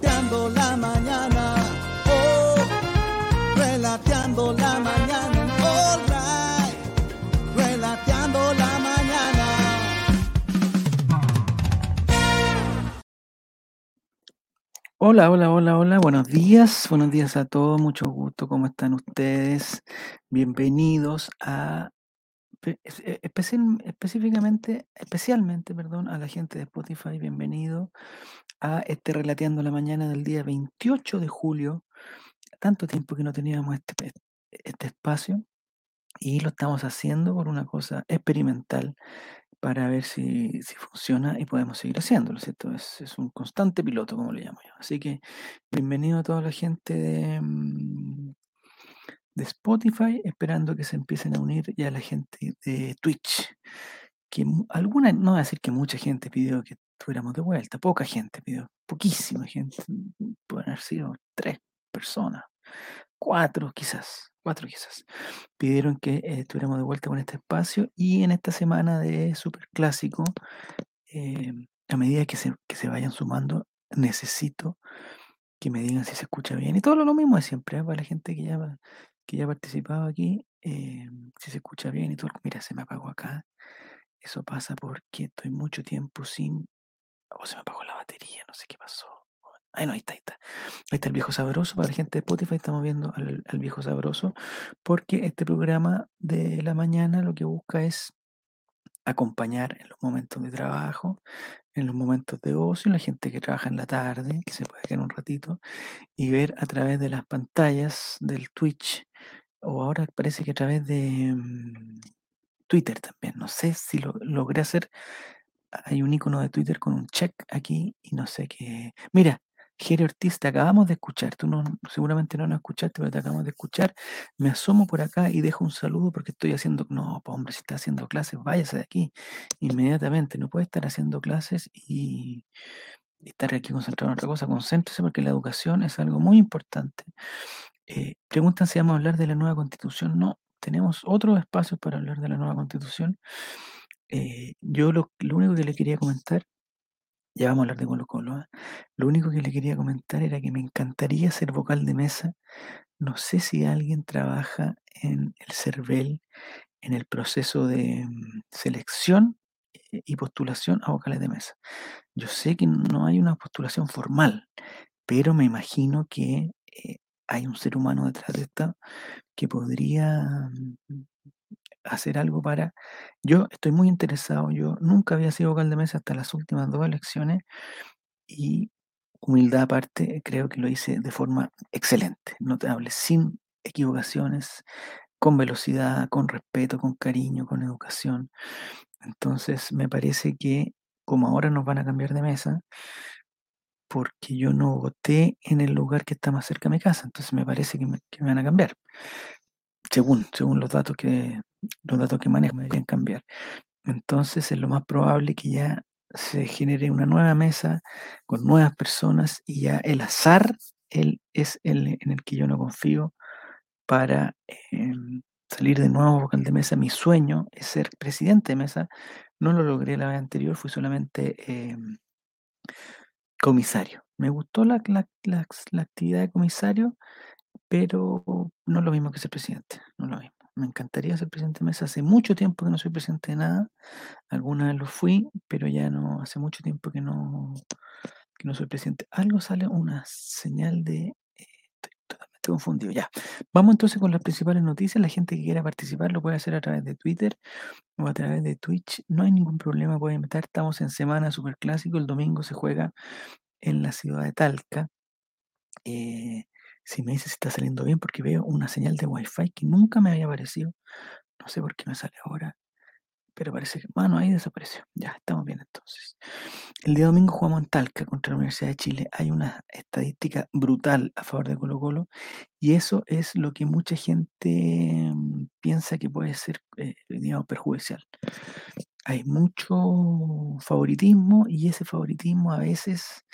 relateando la mañana. Oh, relateando la mañana. All right, relateando la mañana. Hola, hola, hola, hola, buenos días, buenos días a todos, mucho gusto, ¿cómo están ustedes? Bienvenidos a, pe- es- e- especial- específicamente, especialmente, perdón, a la gente de Spotify, bienvenido a este Relateando la Mañana del día 28 de julio, tanto tiempo que no teníamos este, este espacio y lo estamos haciendo por una cosa experimental para ver si, si funciona y podemos seguir haciéndolo, ¿cierto? Es, es un constante piloto, como le llamo yo. Así que bienvenido a toda la gente de, mm, de Spotify, esperando que se empiecen a unir ya la gente de Twitch. Que alguna, no voy a decir que mucha gente pidió que estuviéramos de vuelta, poca gente pidió, poquísima gente, pueden haber sido tres personas, cuatro quizás, cuatro quizás pidieron que eh, estuviéramos de vuelta con este espacio y en esta semana de Super Clásico, eh, a medida que se, que se vayan sumando, necesito que me digan si se escucha bien. Y todo lo, mismo de siempre, ¿eh? para la gente que ya, que ya ha participado aquí, eh, si se escucha bien y todo. Mira, se me apagó acá. Eso pasa porque estoy mucho tiempo sin... O se me apagó la batería, no sé qué pasó. Ahí no, ahí está, ahí está. Ahí está el viejo sabroso. Para la gente de Spotify estamos viendo al, al viejo sabroso porque este programa de la mañana lo que busca es acompañar en los momentos de trabajo, en los momentos de ocio, la gente que trabaja en la tarde, que se puede quedar un ratito, y ver a través de las pantallas del Twitch, o ahora parece que a través de mm, Twitter también. No sé si lo logré hacer. Hay un icono de Twitter con un check aquí y no sé qué. Mira, Jere Ortiz, te acabamos de escuchar. Tú no, seguramente no nos escuchaste, pero te acabamos de escuchar. Me asomo por acá y dejo un saludo porque estoy haciendo. No, pues hombre, si está haciendo clases, váyase de aquí inmediatamente. No puede estar haciendo clases y, estar aquí concentrado en otra cosa. Concéntrese porque la educación es algo muy importante. Eh, preguntan si vamos a hablar de la nueva constitución. No, tenemos otros espacios para hablar de la nueva constitución. Eh, yo lo, único que le quería comentar, ya vamos a hablar de Colo Colo, ¿ah? lo único que le quería comentar era que me encantaría ser vocal de mesa. No sé si alguien trabaja en el CERVEL, en el proceso de mm, selección eh, y postulación a vocales de mesa. Yo sé que no hay una postulación formal, pero me imagino que eh, hay un ser humano detrás de esta que podría mm, hacer algo para... Yo estoy muy interesado, yo nunca había sido vocal de mesa hasta las últimas dos elecciones y humildad aparte, creo que lo hice de forma excelente, notable, sin equivocaciones, con velocidad, con respeto, con cariño, con educación. Entonces me parece que como ahora nos van a cambiar de mesa, porque yo no voté en el lugar que está más cerca de mi casa, entonces me parece que me, van a cambiar según, según los datos que los datos que manejo me deberían cambiar. Entonces es lo más probable que ya se genere una nueva mesa con nuevas personas y ya el azar él es el en el que yo no confío para em, salir de nuevo vocal de mesa. Mi sueño es ser presidente de mesa. No lo logré la vez anterior, fui solamente em, comisario. Me gustó la, la- la- actividad de comisario, pero no es lo mismo que ser presidente, no lo mismo. Me encantaría ser presidente de mesa. Hace mucho tiempo que no soy presidente de nada. Alguna lo fui, pero ya no, hace mucho tiempo que no, que no soy presidente. Algo sale, una señal de... estoy confundido. Ya. Vamos entonces con las principales noticias. La gente que quiera participar lo puede hacer a través de Twitter o a través de Twitch. No hay ningún problema, pueden meter. Estamos en semana super clásico. El domingo se juega en la ciudad de Talca. Eh, si me dice si está saliendo bien, porque veo una señal de Wi-Fi que nunca me había aparecido. No sé por qué me sale ahora, pero parece que, bueno, ahí desapareció. Ya, estamos bien entonces. El día domingo jugamos en Talca contra la Universidad de Chile. Hay una estadística brutal a favor de Colo Colo y eso es lo que mucha gente mm, piensa que puede ser, eh, digamos, perjudicial. Hay mucho favoritismo y ese favoritismo a veces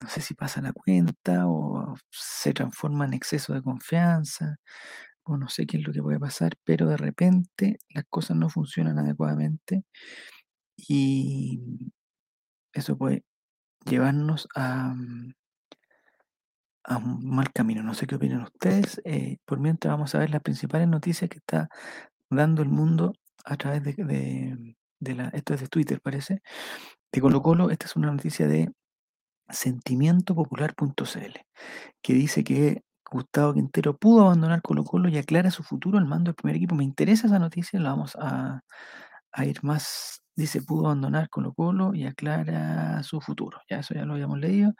no sé si pasa la cuenta o se transforma en exceso de confianza o no sé qué es lo que puede pasar, pero de repente las cosas no funcionan adecuadamente y eso puede llevarnos a, mm, a un mal camino. No sé qué opinan ustedes. eh, por mientras vamos a ver las principales noticias que está dando el mundo a través de, de- de la, esto es de Twitter parece, de Colo Colo, esta es una noticia de sentimientopopular.cl, que dice que Gustavo Quintero pudo abandonar Colo Colo y aclara su futuro al mando del primer equipo. Me interesa esa noticia, la vamos a, ir más. Dice, pudo abandonar Colo Colo y aclara su futuro. Ya eso ya lo habíamos leído.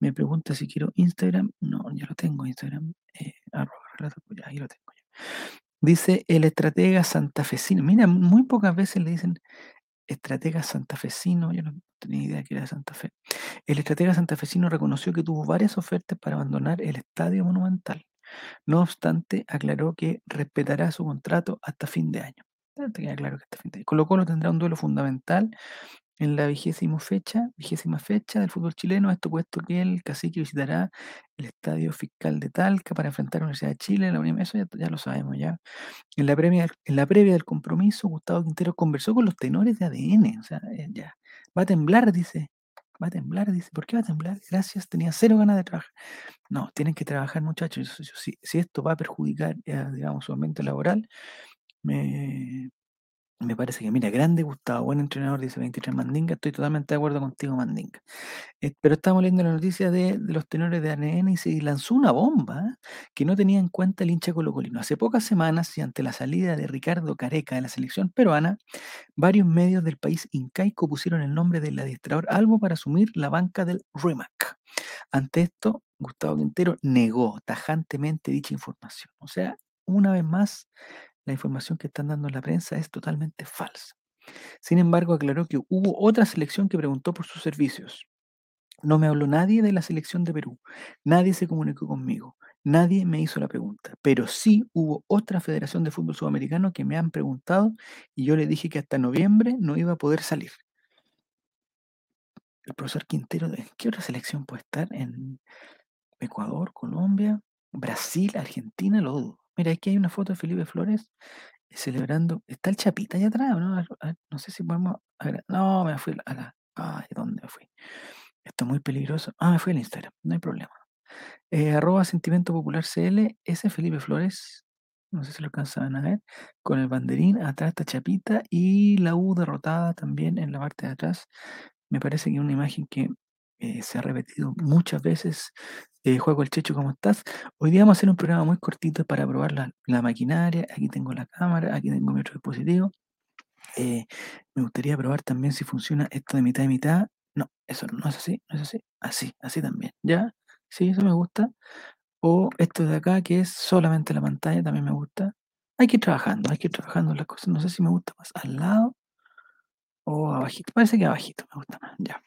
Me pregunta si quiero Instagram. No, ya lo tengo Instagram. Eh, arroba ahí lo tengo. ya. Dice el estratega santafesino. Mira, muy pocas veces le dicen estratega santafesino. Yo no tenía idea que era de Santa Fe. El estratega santafesino reconoció que tuvo varias ofertas para abandonar el estadio monumental. No obstante, aclaró que respetará su contrato hasta fin de año. Ya te queda claro que hasta fin de año. Colo Colo tendrá un duelo fundamental en la vigésima fecha, vigésima fecha del fútbol chileno, esto puesto que el cacique visitará el Estadio Fiscal de Talca para enfrentar a la Universidad de Chile, la Unión, eso ya, ya lo sabemos ya. En la, previa, en la previa del compromiso, Gustavo Quintero conversó con los tenores de ADN, o sea, eh, ya, va a temblar, dice, va a temblar, dice, ¿por qué va a temblar? Gracias, tenía cero ganas de trabajar. No, tienen que trabajar muchachos, si, esto va a perjudicar, eh, digamos, su ambiente laboral, me, me parece que, mira, grande Gustavo, buen entrenador, dice 23 Mandinga, estoy totalmente de acuerdo contigo, Mandinga. Eh, pero estamos leyendo la noticia de, los tenores de ADN y se lanzó una bomba ¿eh? que no tenía en cuenta el hincha colocolino. Hace pocas semanas y ante la salida de Ricardo Careca de la selección peruana, varios medios del país incaico pusieron el nombre del adiestrador Albo para asumir la banca del REMAC. Ante esto, Gustavo Quintero negó tajantemente dicha información. O sea, una vez más, la información que están dando en la prensa es totalmente falsa. Sin embargo, aclaró que hubo otra selección que preguntó por sus servicios. No me habló nadie de la selección de Perú. Nadie se comunicó conmigo. Nadie me hizo la pregunta. Pero sí hubo otra Federación de Fútbol Sudamericano que me han preguntado y yo le dije que hasta noviembre no iba a poder salir. El profesor Quintero, ¿en qué otra selección puede estar? ¿En Ecuador, Colombia, Brasil, Argentina? Lo dudo. Mira, aquí hay una foto de Felipe Flores eh, celebrando. ¿Está el Chapita allá atrás? ¿no? No sé si podemos. No, me fui a la. Ay, ¿dónde me fui? Esto es muy peligroso. Ah, me fui al Instagram, no hay problema. Eh, arroba Sentimiento Popular CL, ese es Felipe Flores, no sé si lo alcanzan a ver, con el banderín, atrás está Chapita y la U derrotada también en la parte de atrás. Me parece que es una imagen que eh, se ha repetido muchas veces. Juego el Checho, ¿cómo estás? Hoy día vamos a hacer un programa muy cortito para probar la, maquinaria. Aquí tengo la cámara, aquí tengo mi otro dispositivo. Eh, me gustaría probar también si funciona esto de mitad y mitad. No, eso no, es así, no es así. Así, así también. ¿Ya? Sí, eso me gusta. O esto de acá, que es solamente la pantalla, también me gusta. Hay que ir trabajando, hay que ir trabajando las cosas. No sé si me gusta más al lado o abajito. Parece que abajito me gusta más. Ya.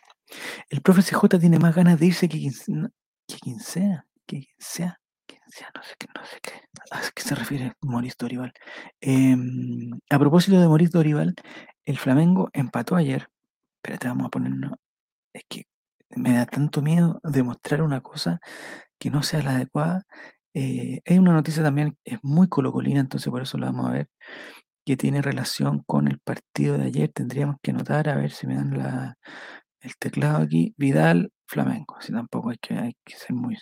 El profe CJ tiene más ganas de irse que quien, que quien sea. Quien sea, no sé qué, no sé qué. ¿A qué se refiere Mauricio Dorival? Em, a propósito de Mauricio Dorival, el Flamengo empató ayer. Espérate, vamos a ponernos. Es que me da tanto miedo demostrar una cosa que no sea la adecuada. Eh, hay una noticia también, es muy colocolina, entonces por eso la vamos a ver, que tiene relación con el partido de ayer. Tendríamos que anotar, a ver si me dan la, el teclado aquí. Vidal, Flamengo. Si tampoco hay que, hay que ser muy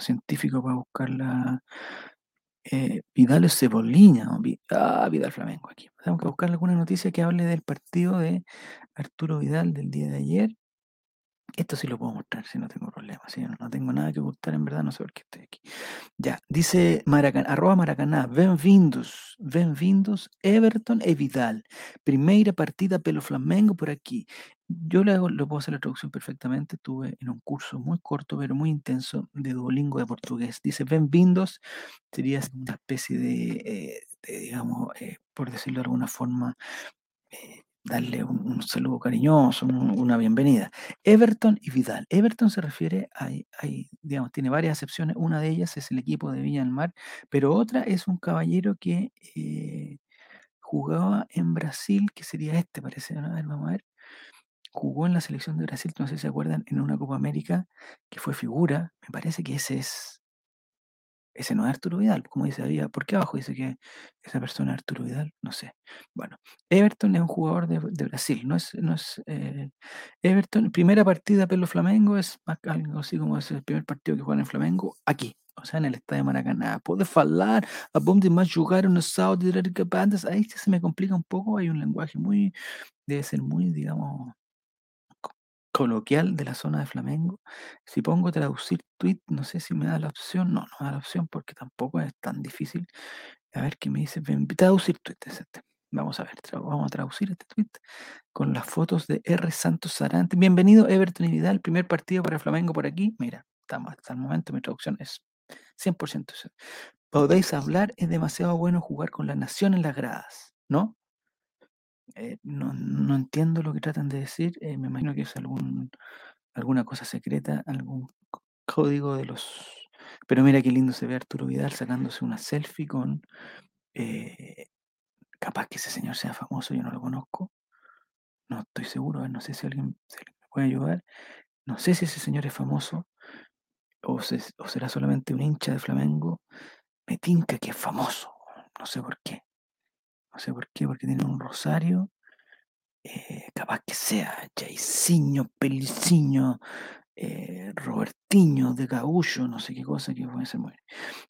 científico para buscar la. eh, Vidal es Cebolinha. ¿no? Vi- Ah, Vidal Flamengo aquí. Tenemos que buscar alguna noticia que hable del partido de Arturo Vidal del día de ayer. Esto sí lo puedo mostrar, si no tengo problema. Si no, no tengo nada que ocultar, en verdad, no sé por qué estoy aquí. Ya, dice Maracaná, arroba Maracaná, bem-vindos, bem-vindos, Everton e Vidal. Primeira partida pelo Flamengo por aquí. Yo le, hago, le puedo hacer la traducción perfectamente. Estuve en un curso muy corto, pero muy intenso de Duolingo de portugués. Dice bem-vindos, sería una especie de, eh, digamos, eh, por decirlo de alguna forma, eh, darle un, saludo cariñoso, un- una bienvenida. Everton y Vidal. Everton se refiere a, a- digamos, tiene varias acepciones. Una de ellas es el equipo de Villa del Mar, pero otra es un caballero que eh, jugaba en Brasil, que sería este, parece. A ver, vamos a ver. Jugó en la selección de Brasil, no sé si se acuerdan, en una Copa América que fue figura. Me parece que ese es. Ese no es Arturo Vidal, como dice había. ¿Por qué abajo dice que esa persona es Arturo Vidal? No sé. Bueno, Everton es un jugador de, de Brasil, no es, no es eh, Everton, primera partida pelo Flamengo, es algo así como es el primer partido que juegan en Flamengo, aquí, o sea, en el estadio Maracaná. Puede falar, a dónde más jugar unos sábados de bandas, ahí se me complica un poco, hay un lenguaje muy, debe ser muy, digamos, coloquial de la zona de Flamengo. Si pongo traducir tweet, no sé si me da la opción. No, no me da la opción porque tampoco es tan difícil. A ver qué me dice. Traducir tweet es este. Vamos a ver, vamos a traducir este tweet con las fotos de R. Santos Sarante. Bienvenido, Everton y Vidal. Primer partido para Flamengo por aquí. Mira, estamos hasta el momento mi traducción es 100%. Podéis hablar, es demasiado bueno jugar con la nación en las gradas, ¿no? Eh, no, no entiendo lo que tratan de decir. eh, me imagino que es algún, alguna cosa secreta, algún código de los... Pero mira qué lindo se ve Arturo Vidal sacándose una selfie con... eh, capaz que ese señor sea famoso, yo no lo conozco. No estoy seguro, no sé si alguien, me puede ayudar. No sé si ese señor es famoso o, o será solamente un hincha de Flamengo. Me tinca que es famoso. No sé por qué. No sé por qué, porque tiene un rosario. eh, capaz que sea Jairzinho, Peliciño, eh, Robertiño, de Gaullo, no sé qué cosa que puede ser muy.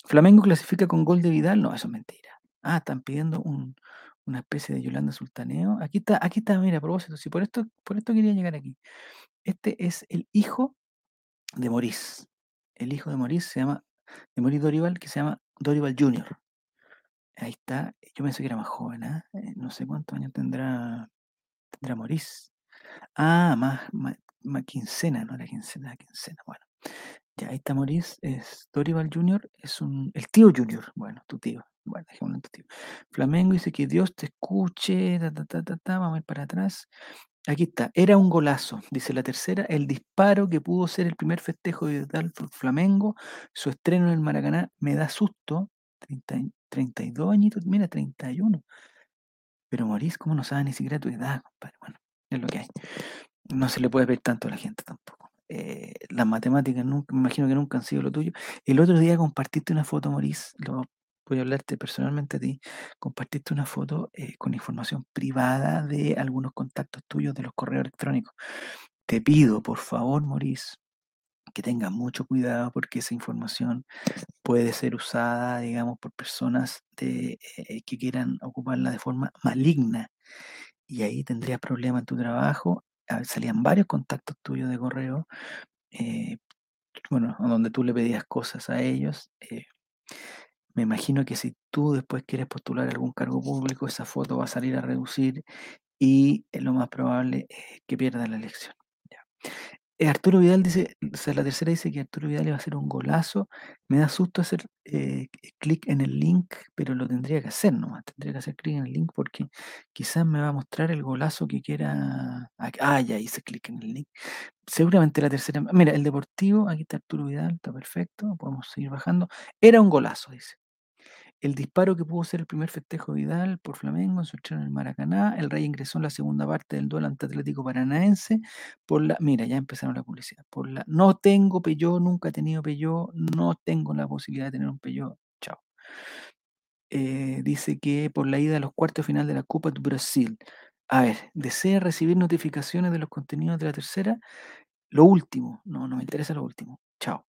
Flamengo clasifica con gol de Vidal, no, eso es mentira. Ah, están pidiendo un, una especie de Yolanda Sultaneo. Aquí está, aquí está, mira, a propósito, si por esto, por esto quería llegar aquí. Este es el hijo de Morís. El hijo de Morís se llama, de Morís Dorival, que se llama Dorival Jr. Ahí está. Yo pensé que era más joven, ¿ah? Eh, No sé cuántos años tendrá, tendrá Morís. Ah, más, más, quincena, no era quincena, quincena. Bueno, ya ahí está Morís, es Dorival Jr., es un, el tío Junior, bueno, tu tío, bueno, dejémoslo en tu tío. Flamengo dice que Dios te escuche, ta, ta, ta, vamos a ir para atrás. Aquí está, era un golazo, dice la tercera, el disparo que pudo ser el primer festejo de por Flamengo, su estreno en el Maracaná, me da susto, 30 y- 32 añitos, mira, 31. Pero Morís, ¿cómo no sabe ni siquiera tu edad, compadre? Bueno, es lo que hay. No se le puede ver tanto a la gente tampoco. Eh, las matemáticas nunca, me imagino que nunca han sido lo tuyo. El otro día compartiste una foto, Morís, lo voy a hablarte personalmente a ti. Compartiste una foto eh, con información privada de algunos contactos tuyos de los correos electrónicos. Te pido, por favor, Morís, que tengas mucho cuidado porque esa información puede ser usada, digamos, por personas eh, que quieran ocuparla de forma maligna y ahí tendrías problemas en tu trabajo. A ver, salían varios contactos tuyos de correo, eh, bueno, donde tú le pedías cosas a ellos. eh, me imagino que si tú después quieres postular algún cargo público, esa foto va a salir a reducir y lo más probable es que pierdas la elección. Eh, Arturo Vidal dice, o sea, la tercera dice que Arturo Vidal le va a hacer un golazo. Me da susto hacer eh, clic en el link, pero lo tendría que hacer nomás. Tendría que hacer clic en el link porque quizás me va a mostrar el golazo que quiera. Ah, ya hice clic en el link. Seguramente la tercera. Mira, el Deportivo, aquí está Arturo Vidal, está perfecto. Podemos seguir bajando. Era un golazo, dice. El disparo que pudo ser el primer festejo de Vidal por Flamengo en su estreno en el Maracaná. El Rey ingresó en la segunda parte del duelo ante Atlético Paranaense. Por la, mira, ya empezaron la publicidad. Por la, no tengo Peugeot, nunca he tenido Peugeot, no tengo la posibilidad de tener un Peugeot. Chao. Eh, dice que por la ida a los cuartos de final de la Copa do Brasil. A ver, ¿desea recibir notificaciones de los contenidos de la tercera? Lo último, no, no me interesa lo último. Chao.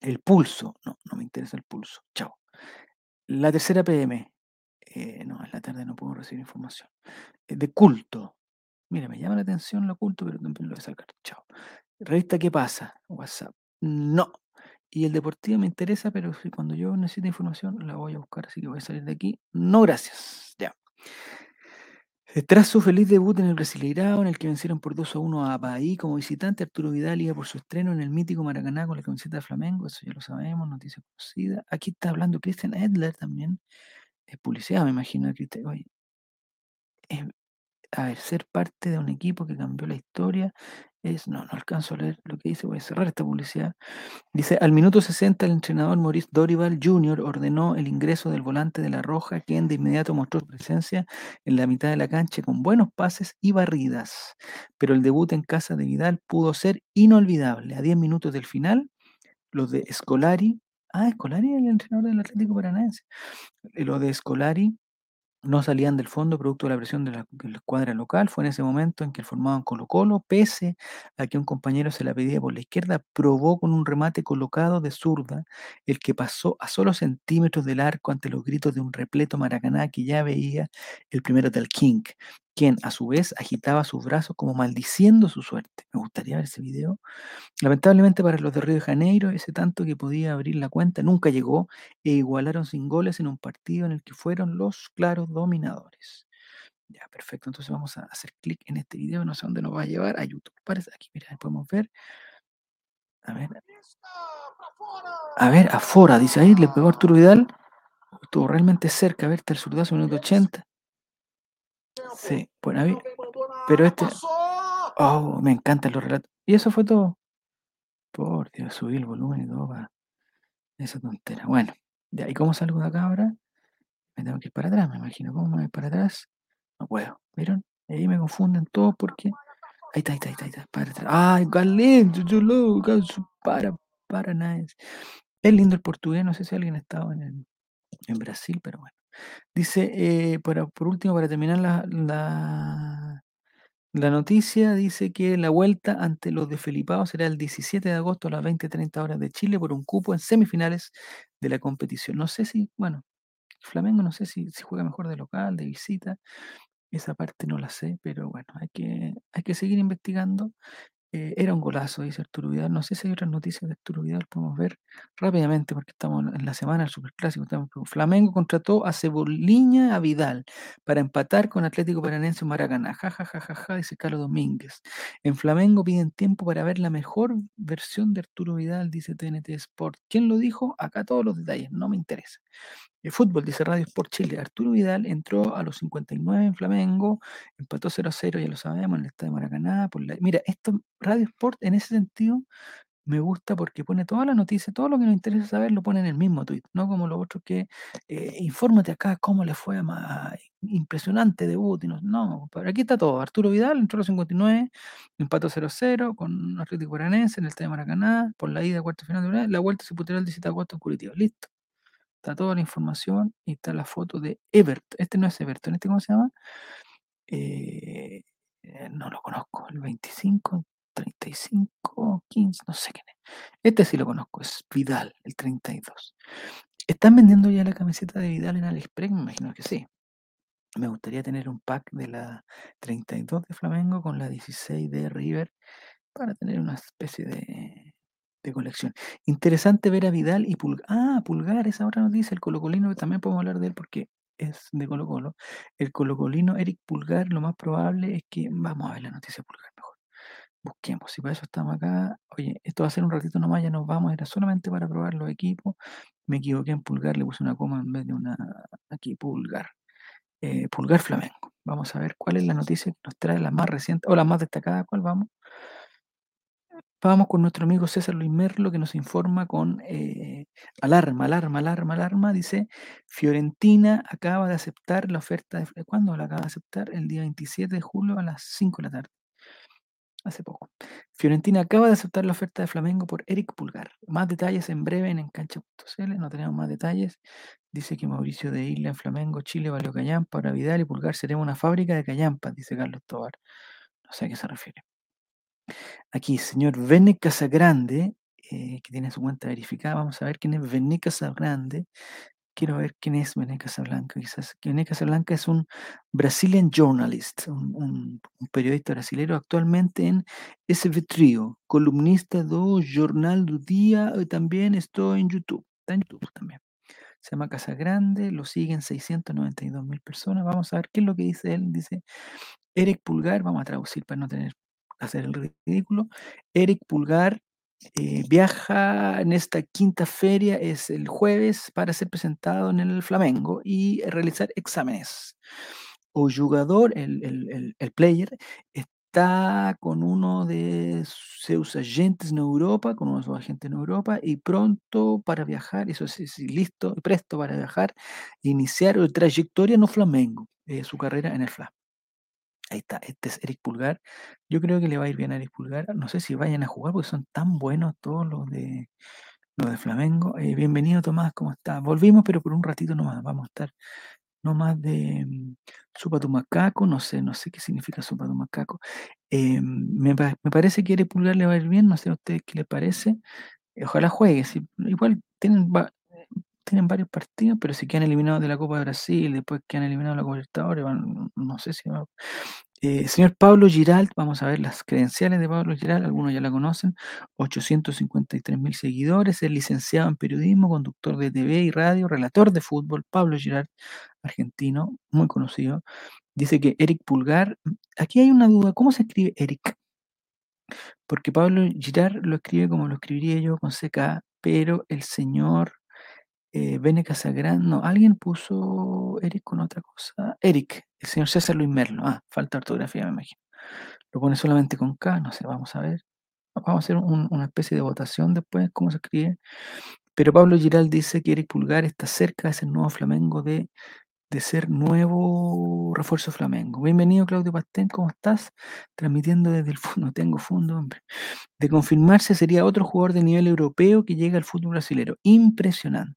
El pulso, no, no me interesa el pulso. Chao. La tercera PM. eh, no, en la tarde no puedo recibir información. Eh, de culto. Mira, me llama la atención lo culto, pero también lo voy a sacar. Chao. Revista ¿Qué pasa? WhatsApp. No. Y el deportivo me interesa, pero cuando yo necesito información la voy a buscar, así que voy a salir de aquí. No, gracias. Ya. Tras su feliz debut en el Brasileirao, en el que vencieron por 2 a 1 a Bahí como visitante, Arturo Vidal iba por su estreno en el mítico Maracaná con la camiseta de Flamengo, eso ya lo sabemos, noticia conocida. Aquí está hablando Christian Edler también, es publicidad, me imagino, Christian. Oye, eh, a ver, ser parte de un equipo que cambió la historia es, no, no alcanzo a leer lo que dice, voy a cerrar esta publicidad. Dice, al minuto 60 el entrenador Maurice Dorival Jr. ordenó el ingreso del volante de la Roja, quien de inmediato mostró su presencia en la mitad de la cancha con buenos pases y barridas. Pero el debut en casa de Vidal pudo ser inolvidable. A 10 minutos del final, los de Scolari Ah, Escolari es el entrenador del Atlético Paranaense. Eh, Lo de Escolari no salían del fondo producto de la presión de la, de la escuadra local. Fue en ese momento en que formaban Colo Colo, pese a que un compañero se la pedía por la izquierda, probó con un remate colocado de zurda, el que pasó a solo centímetros del arco ante los gritos de un repleto Maracaná que ya veía el primero del King, quien a su vez agitaba sus brazos como maldiciendo su suerte. Me gustaría ver ese video. Lamentablemente para los de Río de Janeiro, ese tanto que podía abrir la cuenta nunca llegó e igualaron sin goles en un partido en el que fueron los claros dominadores. Ya, perfecto. Entonces vamos a hacer clic en este video. No sé dónde nos va a llevar. A YouTube. Parece aquí, mira, podemos ver. A ver. A ver, afuera, dice ahí, le pegó Arturo Vidal. Estuvo realmente cerca. A ver, está el zurdazo, minuto 80. Sí, bueno, a ver, pero este. Oh, me encantan los relatos. Y eso fue todo. Por Dios, subí el volumen y todo para esa tontera. Bueno, ya, ¿y cómo salgo de acá ahora? Me tengo que ir para atrás, me imagino. ¿Cómo me voy para atrás? No puedo. ¿Vieron? Ahí me confunden todos porque. Ahí está, ahí está, ahí está, ahí está. Para atrás. ¡Ay, galento! Yo lo para, para, nice. Es lindo el portugués, no sé si alguien ha estado en, el- en Brasil, pero bueno. Dice, eh, para, por último, para terminar la, la, la noticia, dice que la vuelta ante los de Felipao será el 17 de agosto a las 20-30 horas de Chile por un cupo en semifinales de la competición. No sé si, bueno, Flamengo no sé si, si juega mejor de local, de visita, esa parte no la sé, pero bueno, hay que, hay que seguir investigando. Eh, era un golazo, dice Arturo Vidal. No sé si hay otras noticias de Arturo Vidal, podemos ver rápidamente porque estamos en la semana del Superclásico. Flamengo contrató a Cebolinha a Vidal para empatar con Atlético Paranense en Maracaná. Ja, ja, ja, ja, ja, dice Carlos Domínguez. En Flamengo piden tiempo para ver la mejor versión de Arturo Vidal, dice TNT Sport. ¿Quién lo dijo? Acá todos los detalles, no me interesa. El fútbol, dice Radio Sport Chile. Arturo Vidal entró a los 59 en Flamengo, empató 0 a 0, ya lo sabemos, en el estadio de Maracaná. Mira, esto, Radio Sport, en ese sentido, me gusta porque pone toda la noticia, todo lo que nos interesa saber lo pone en el mismo tweet, no como los otros que eh, infórmate acá cómo le fue a Ma- impresionante debut. y No, pero aquí está todo. Arturo Vidal entró a los 59, empató 0-0 con Atlético Paranense en el estadio de Maracaná, por la ida cuarto final de una, la vuelta se disputará el 17 de agosto en Curitiba. Listo. Está toda la información y está la foto de Everton. Este no es Everton, ¿este cómo se llama? Eh, eh, no lo conozco. El 25, 35, 15, no sé quién es. Este sí lo conozco, es Vidal, el 32. ¿Están vendiendo ya la camiseta de Vidal en AliExpress? Me imagino que sí. Me gustaría tener un pack de la 32 de Flamengo con la 16 de River para tener una especie de, de colección. Interesante ver a Vidal y Pulgar. Ah, Pulgar, esa otra noticia, el colocolino, también podemos hablar de él porque es de Colo Colo. El colocolino Eric Pulgar, lo más probable es que, vamos a ver la noticia Pulgar mejor. Busquemos, si para eso estamos acá. Oye, esto va a ser un ratito nomás, ya nos vamos, era solamente para probar los equipos. Me equivoqué en Pulgar, le puse una coma en vez de una, aquí, Pulgar. Eh, Pulgar Flamengo. Vamos a ver cuál es la noticia que nos trae la más reciente o la más destacada. ¿Cuál vamos? Vamos con nuestro amigo César Luis Merlo que nos informa con eh, alarma, alarma, alarma, alarma. Dice, Fiorentina acaba de aceptar la oferta de... ¿Cuándo la acaba de aceptar? El día 27 de julio a las 5 de la tarde. Hace poco. Fiorentina acaba de aceptar la oferta de Flamengo por Eric Pulgar. Más detalles en breve en encancha.cl. No tenemos más detalles. Dice que Mauricio de Isla en Flamengo, Chile, valió callampa. Ahora Vidal y Pulgar seremos una fábrica de callampas, dice Carlos Tobar. No sé a qué se refiere. Aquí, señor Vene Casagrande, eh, que tiene su cuenta verificada. Vamos a ver quién es Vene Casagrande. Quiero ver quién es Vene Casablanca. Quizás Vene Casablanca es un Brazilian journalist, un, periodista brasileño actualmente en SV Trio, columnista do Jornal do Día también está en YouTube. Está en YouTube también. Se llama Casagrande, lo siguen 692 mil personas. Vamos a ver qué es lo que dice él. Dice Eric Pulgar, vamos a traducir para no tener hacer el ridículo. Eric Pulgar eh, viaja en esta quinta feria, es el jueves, para ser presentado en el Flamengo y realizar exámenes. O jugador, el, el- el- player, está con uno de sus agentes en Europa, con uno de sus agentes en Europa, y pronto para viajar, eso sí, sí, listo, presto para viajar, iniciar su trayectoria no Flamengo, eh, su carrera en el Fla. Ahí está, este es Eric Pulgar. Yo creo que le va a ir bien a Eric Pulgar. No sé si vayan a jugar porque son tan buenos todos los de lo de Flamengo. Eh, bienvenido Tomás, ¿cómo estás? Volvimos, pero por un ratito nomás, vamos a estar no más de mm, Supa tu macaco, no sé, no sé qué significa Supa tu macaco. Eh, me, me parece que Eric Pulgar le va a ir bien, no sé a ustedes qué les parece. Ojalá juegue, sí, igual tienen, tienen varios partidos, pero si quedan eliminados de la Copa de Brasil, después quedan eliminados de la Copa Libertadores, van- no sé si va. Eh, señor Pablo Giralt, vamos a ver las credenciales de Pablo Giralt, algunos ya la conocen, 853 mil seguidores, es licenciado en periodismo, conductor de TV y radio, relator de fútbol, Pablo Giralt, argentino, muy conocido. Dice que Eric Pulgar, aquí hay una duda, ¿cómo se escribe Eric? Porque Pablo Girard lo escribe como lo escribiría yo con CK, pero el señor eh, Bene Casagrán, no, alguien puso Eric con otra cosa. Eric, el señor César Luis Merlo. Ah, falta ortografía, me imagino. Lo pone solamente con K, no sé, vamos a ver. Vamos a hacer un- una especie de votación después, cómo se escribe. Pero Pablo Giral dice que Eric Pulgar está cerca de ser nuevo Flamengo de, de ser nuevo refuerzo Flamengo. Bienvenido, Claudio Pastén, ¿cómo estás? Transmitiendo desde el fondo, no tengo fondo, hombre. De confirmarse sería otro jugador de nivel europeo que llega al fútbol brasileño. Impresionante.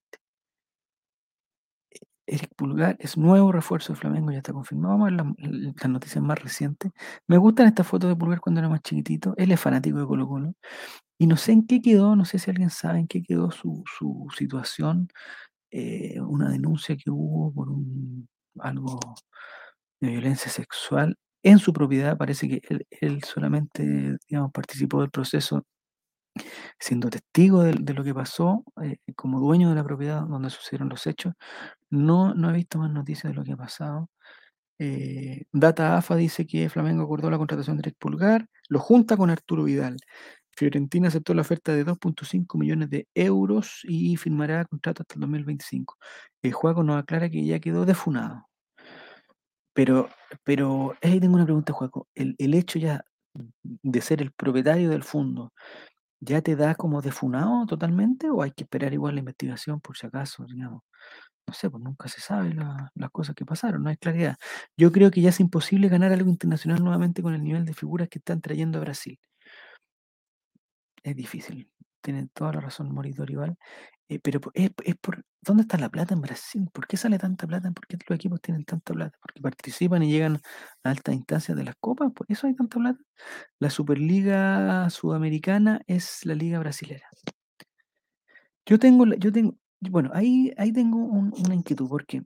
Eric Pulgar es nuevo refuerzo de Flamengo, ya está confirmado. Vamos a ver la- la- las noticias más recientes. Me gustan estas fotos de Pulgar cuando era más chiquitito. Él es fanático de Colo Colo. Y no sé en qué quedó, no sé si alguien sabe en qué quedó su, situación. eh, una denuncia que hubo por un, algo de violencia sexual en su propiedad. Parece que él, él solamente participó del proceso siendo testigo de, de lo que pasó, eh, como dueño de la propiedad donde sucedieron los hechos. No, no he visto más noticias de lo que ha pasado. Eh, Data AFA dice que Flamengo acordó la contratación de Eric Pulgar, lo junta con Arturo Vidal. Fiorentina aceptó la oferta de 2.5 millones de euros y firmará contrato hasta el 2025. El juego nos aclara que ya quedó defunado. Pero, pero ahí tengo una pregunta, Juaco. El, el hecho ya de ser el propietario del fondo, ¿ya te da como defunado totalmente o hay que esperar igual la investigación por si acaso, digamos? No sé, pues nunca se sabe la- las cosas que pasaron, no hay claridad. Yo creo que ya es imposible ganar algo internacional nuevamente con el nivel de figuras que están trayendo a Brasil. Es difícil. Tiene toda la razón Moritor igual. eh, pero es, es por... ¿Dónde está la plata en Brasil? ¿Por qué sale tanta plata? ¿Por qué los equipos tienen tanta plata? Porque participan y llegan a altas instancias de las copas, por eso hay tanta plata. La Superliga Sudamericana es la liga brasilera. Yo tengo, yo tengo, bueno, ahí, ahí tengo un- una inquietud, porque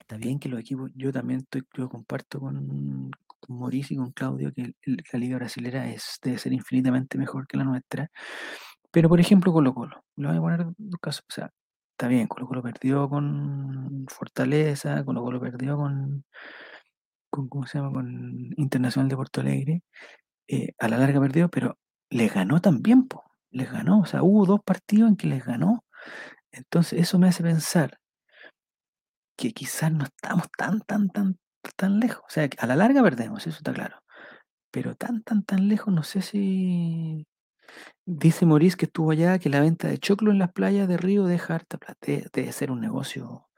está bien que los equipos, yo también estoy, yo comparto con, con Mauricio y con Claudio que la liga brasilera es, debe ser infinitamente mejor que la nuestra. Pero, por ejemplo, Colo Colo, le voy a poner dos casos, o sea, está bien, Colo Colo perdió con Fortaleza, Colo Colo perdió con, con ¿cómo se llama? Con Internacional de Porto Alegre, eh, a la larga perdió, pero les ganó también, po, les ganó, o sea, hubo dos partidos en que les ganó. Entonces, eso me hace pensar que quizás no estamos tan, tan, tan, tan lejos. O sea, a la larga perdemos, eso está claro. Pero tan, tan, tan lejos, no sé si... Dice Maurice que estuvo allá, que la venta de choclo en las playas de Río deja harta plata. Debe, ser un negocio,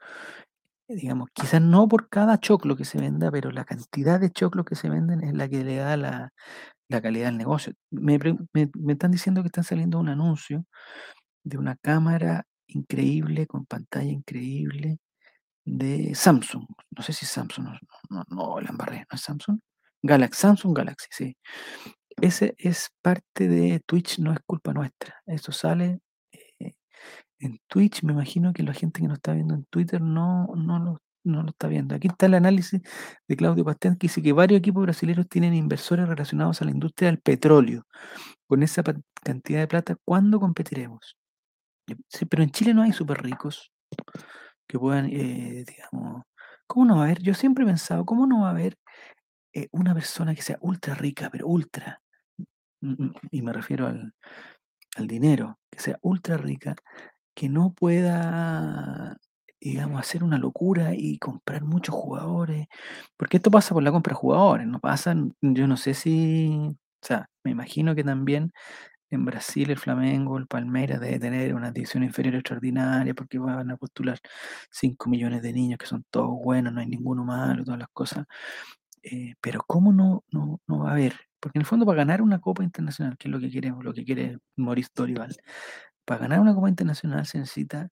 eh, digamos, quizás no por cada choclo que se venda, pero la cantidad de choclos que se venden es la que le da la, la calidad del negocio. Me, me- me están diciendo que están saliendo un anuncio de una cámara increíble, con pantalla increíble, de Samsung. No sé si Samsung, no, no, no, la embarré, ¿no es Samsung? Galaxy, Samsung Galaxy, sí. Ese es parte de Twitch, no es culpa nuestra. Eso sale eh, en Twitch. Me imagino que la gente que nos está viendo en Twitter no, no, lo, no lo está viendo. Aquí está el análisis de Claudio Pastén que dice que varios equipos brasileños tienen inversores relacionados a la industria del petróleo. Con esa cantidad de plata, ¿cuándo competiremos? Pero en Chile no hay súper ricos que puedan, eh, digamos, ¿cómo no va a haber? Yo siempre he pensado, ¿cómo no va a haber eh, una persona que sea ultra rica, pero ultra, mm, mm, y me refiero al, al dinero, que sea ultra rica, que no pueda, digamos, hacer una locura y comprar muchos jugadores? Porque esto pasa por la compra de jugadores, no pasa, yo no sé si, o sea, me imagino que también en Brasil el Flamengo, el Palmeiras debe tener una división inferior extraordinaria porque van a postular 5 millones de niños que son todos buenos, no hay ninguno malo, todas las cosas. Eh, pero ¿cómo no, no, no va a haber? Porque en el fondo para ganar una Copa Internacional, que es lo que queremos, lo que quiere Maurice Dorival, para ganar una Copa Internacional se necesita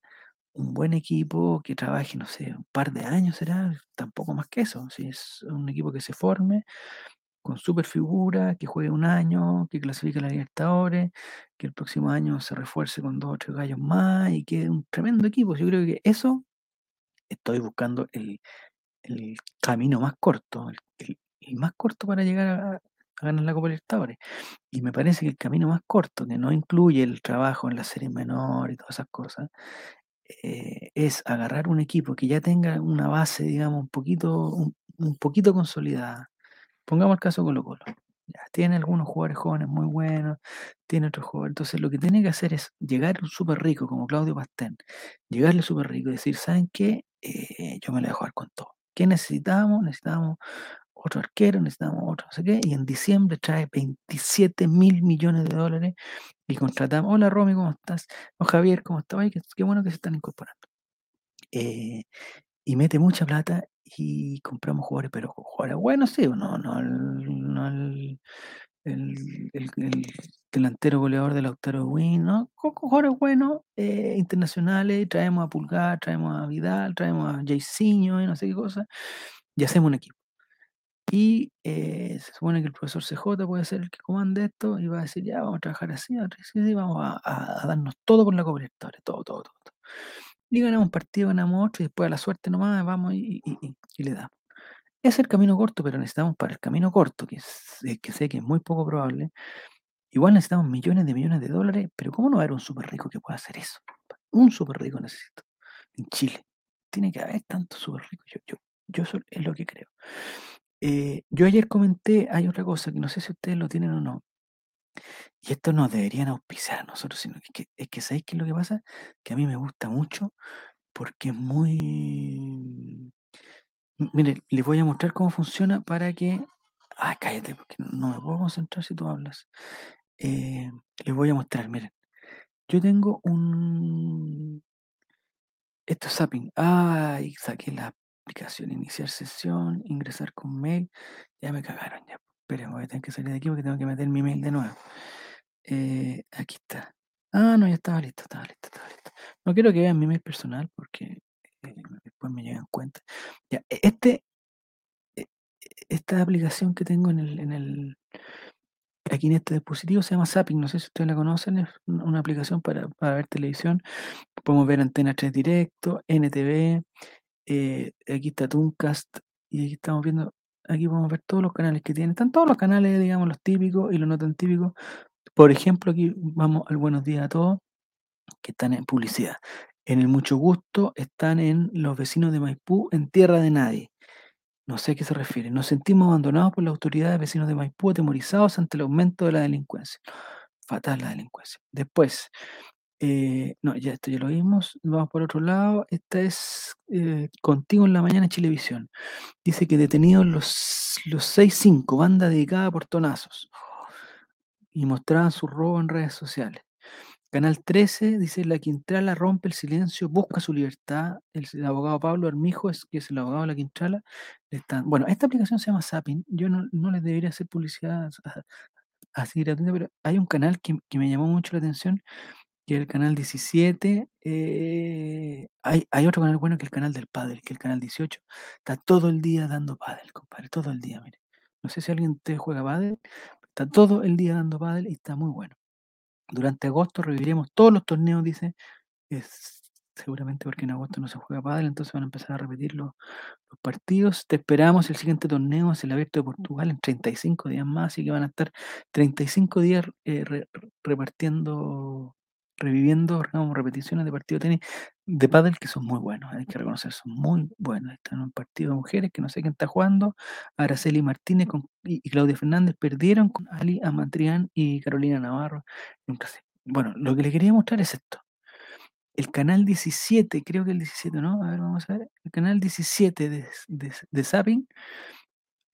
un buen equipo que trabaje, no sé, un par de años será, tampoco más que eso. Si es un equipo que se forme con super figura, que juegue un año, que clasifique a la Libertadores, que el próximo año se refuerce con dos o tres gallos más y que un tremendo equipo. Yo creo que eso estoy buscando el, el camino más corto, el, más corto para llegar a, ganar la Copa Libertadores. Y me parece que el camino más corto, que no incluye el trabajo en la serie menor y todas esas cosas, eh, es agarrar un equipo que ya tenga una base, digamos, un poquito, un, un poquito consolidada. Pongamos el caso Colo Colo. Ya, tiene algunos jugadores jóvenes muy buenos, tiene otros jugadores. Entonces lo que tiene que hacer es llegar un súper rico como Claudio Pastén, llegarle súper rico y decir, ¿saben qué? Eh, yo me la voy a jugar con todo. ¿Qué necesitamos? Necesitamos otro arquero, necesitamos otro, no sé qué. Y en diciembre trae 27 mil millones de dólares y contratamos. Hola Romy, ¿cómo estás? O Javier, ¿cómo estás? Qué bueno que se están incorporando. Eh, y mete mucha plata y compramos jugadores, pero jugadores buenos, sí, no, no, el, no el, el- el- el delantero goleador del Lautaro Win, ¿no? Ju- Jugadores buenos, eh, internacionales, traemos a Pulgar, traemos a Vidal, traemos a Jairzinho y no sé qué cosa, y hacemos un equipo. Y eh, se supone que el profesor CJ puede ser el que comande esto y va a decir, ya, vamos a trabajar así, vamos a, darnos todo por la todo, todo, todo. todo. Y ganamos un partido, ganamos otro, y después a la suerte nomás vamos y, y- le damos. Es el camino corto, pero necesitamos para el camino corto, que sé que es muy poco probable, igual necesitamos millones de millones de dólares, pero ¿cómo no va a haber un súper rico que pueda hacer eso? Un súper rico necesito en Chile. Tiene que haber tanto súper rico. Yo, yo, yo eso es lo que creo. Eh, yo ayer comenté, hay otra cosa que no sé si ustedes lo tienen o no, y esto nos deberían auspiciar a nosotros, sino que, es que ¿sabéis qué es lo que pasa? Que a mí me gusta mucho porque es muy... Mire, les voy a mostrar cómo funciona para que... Ah, cállate, porque no me puedo concentrar si tú hablas. Eh, les voy a mostrar, miren. Yo tengo un... Esto es Zapping. Ay, saqué la aplicación, iniciar sesión, ingresar con mail. Ya me cagaron, ya. Esperen, voy a tener que salir de aquí porque tengo que meter mi mail de nuevo. Eh, aquí está. Ah, no, ya estaba listo, estaba listo, estaba listo. No quiero que vean mi mail personal porque eh, después me llegan cuenta. Ya, e- este, e- esta aplicación que tengo en el, en el, aquí en este dispositivo se llama Zapping. No sé si ustedes la conocen, es una aplicación para, para ver televisión. Podemos ver Antena 3 Directo, NTV, eh, aquí está Tooncast y aquí estamos viendo, aquí podemos ver todos los canales que tiene. Están todos los canales, digamos, los típicos y los no tan típicos. Por ejemplo, aquí vamos al buenos días a todos, que están en publicidad. En el mucho gusto están en los vecinos de Maipú, en tierra de nadie. No sé a qué se refiere. Nos sentimos abandonados por las autoridades vecinos de Maipú, atemorizados ante el aumento de la delincuencia. Fatal la delincuencia. Después, eh, no, ya esto ya lo vimos. Vamos por otro lado. Esta es eh, Contigo en la Mañana Chilevisión. Dice que detenidos los, los 6-5, banda dedicada a portonazos. Y mostraban su robo en redes sociales. Canal 13 dice La Quintrala rompe el silencio, busca su libertad. El, abogado Pablo Armijo, es, que es el abogado de La Quintrala. le están- bueno, esta aplicación se llama Zapping. Yo no, no les debería hacer publicidad así gratuita, pero hay un canal que, que me llamó mucho la atención, que es el canal 17. eh, hay, hay otro canal bueno que el canal del pádel, que es el canal 18. Está todo el día dando pádel, compadre, todo el día, mire. No sé si alguien ustedes juega pádel, está todo el día dando pádel y está muy bueno. Durante agosto reviviremos todos los torneos, dice. Es seguramente porque en agosto no se juega pádel, entonces van a empezar a repetir los, partidos. Te esperamos el siguiente torneo, es el Abierto de Portugal, en 35 días más, así que van a estar 35 días eh, re- re- repartiendo, reviviendo, digamos, repeticiones de partido de tenis de pádel que son muy buenos, hay que reconocer, son muy buenos. Están en un partido de mujeres que no sé quién está jugando. Araceli Martínez y, Claudia Fernández perdieron con Ali Amatrián y Carolina Navarro. Sé. Bueno, lo que le quería mostrar es esto. El canal 17, creo que el 17, ¿no? A ver, vamos a ver. El canal 17 de, de, de Zapping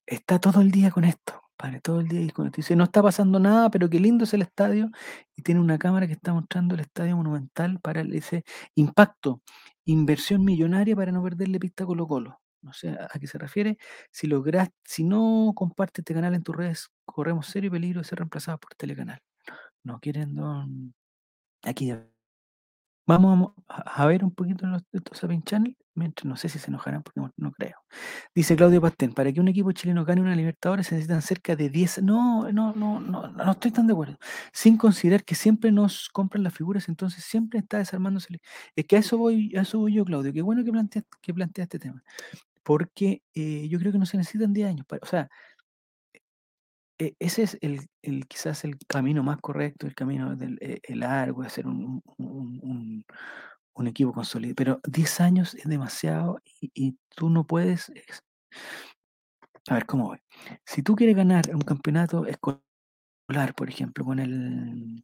está todo el día con esto, padre, todo el día y esto. Dice, no está pasando nada, pero qué lindo es el estadio. Y tiene una cámara que está mostrando el estadio monumental para ese impacto, inversión millonaria para no perderle pista a Colo Colo. No sé a qué se refiere. Si logras, si no compartes este canal en tus redes, corremos serio peligro de ser reemplazados por Telecanal. No quieren, don. Aquí Vamos a, ver un poquito los, estos Sapin Channel, mientras no sé si se enojarán porque no, creo. Dice Claudio Pastén, para que un equipo chileno gane una Libertadores se necesitan cerca de 10. No, no, no, no, no estoy tan de acuerdo. Sin considerar que siempre nos compran las figuras, entonces siempre está desarmándose. Es que a eso voy, a eso voy yo, Claudio. Qué bueno que planteaste, que planteaste este tema. Porque eh, yo creo que no se necesitan 10 años. para- o sea, ese es el, quizás el camino más correcto, el camino del eh, el largo, de hacer un, un- equipo consolidado. Pero 10 años es demasiado y, tú no puedes. A ver, ¿cómo voy? Si tú quieres ganar un campeonato escolar, por ejemplo, con el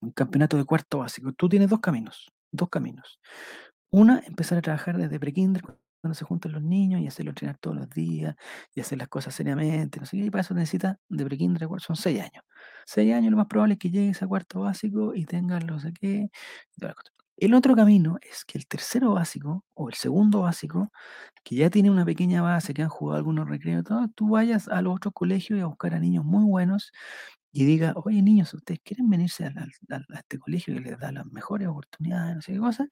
un campeonato de cuarto básico, tú tienes dos caminos, dos caminos. Una, empezar a trabajar desde prekinder, cuando se juntan los niños y hacerlo entrenar todos los días y hacer las cosas seriamente, no sé qué, y para eso necesitas de prekinder, son seis años. Seis años lo más probable es que llegues a cuarto básico y tengas no sé qué. El otro camino es que el tercero básico o el segundo básico, que ya tiene una pequeña base, que han jugado algunos recreos, todo, tú vayas a los otros colegios y a buscar a niños muy buenos y diga, oye niños, ¿ustedes quieren venirse a, este colegio que les da las mejores oportunidades, no sé qué cosa?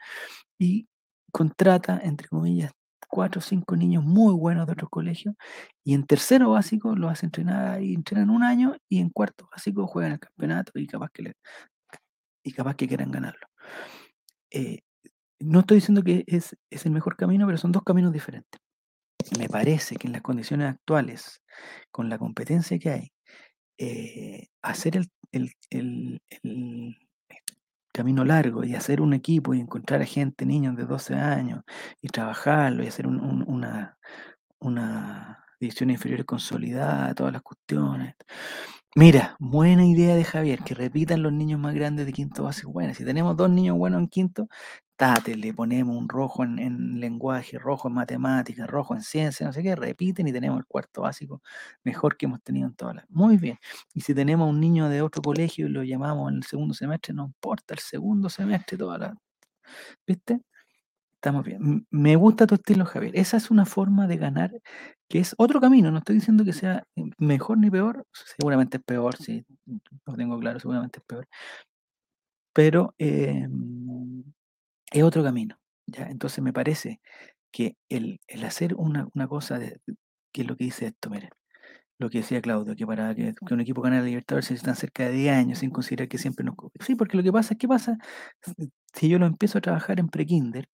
Y contrata, entre comillas, cuatro o cinco niños muy buenos de otros colegios y en tercero básico los hace entrenar y entrenan un año y en cuarto básico juegan el campeonato y capaz que, le- y capaz que quieran ganarlo. Eh, no estoy diciendo que es, es el mejor camino, pero son dos caminos diferentes. Me parece que en las condiciones actuales, con la competencia que hay, eh, hacer el, camino largo y hacer un equipo y encontrar a gente, niños de 12 años, y trabajarlo y hacer un- un- una, una división inferior consolidada, todas las cuestiones. Mira, buena idea de Javier, que repitan los niños más grandes de quinto básico. Bueno, si tenemos dos niños buenos en quinto, le ponemos un rojo en, en lenguaje, rojo en matemáticas, rojo en ciencia, no sé qué, repiten y tenemos el cuarto básico mejor que hemos tenido en todas las. Muy bien. Y si tenemos un niño de otro colegio y lo llamamos en el segundo semestre, no importa, el segundo semestre, toda la. ¿Viste? Estamos bien. Me gusta tu estilo, Javier. Esa es una forma de ganar, que es otro camino. No estoy diciendo que sea mejor ni peor. Seguramente es peor, sí. Lo tengo claro, seguramente es peor. Pero em, es otro camino. ¿ya? Entonces me parece que el, el hacer una, una cosa, de, que es lo que dice esto, miren, lo que decía Claudio, que para que, un equipo gane la Libertadores necesitan cerca de 10 años, sin considerar que siempre nos... Sí, porque lo que pasa es que pasa, si yo lo empiezo a trabajar en prekinder,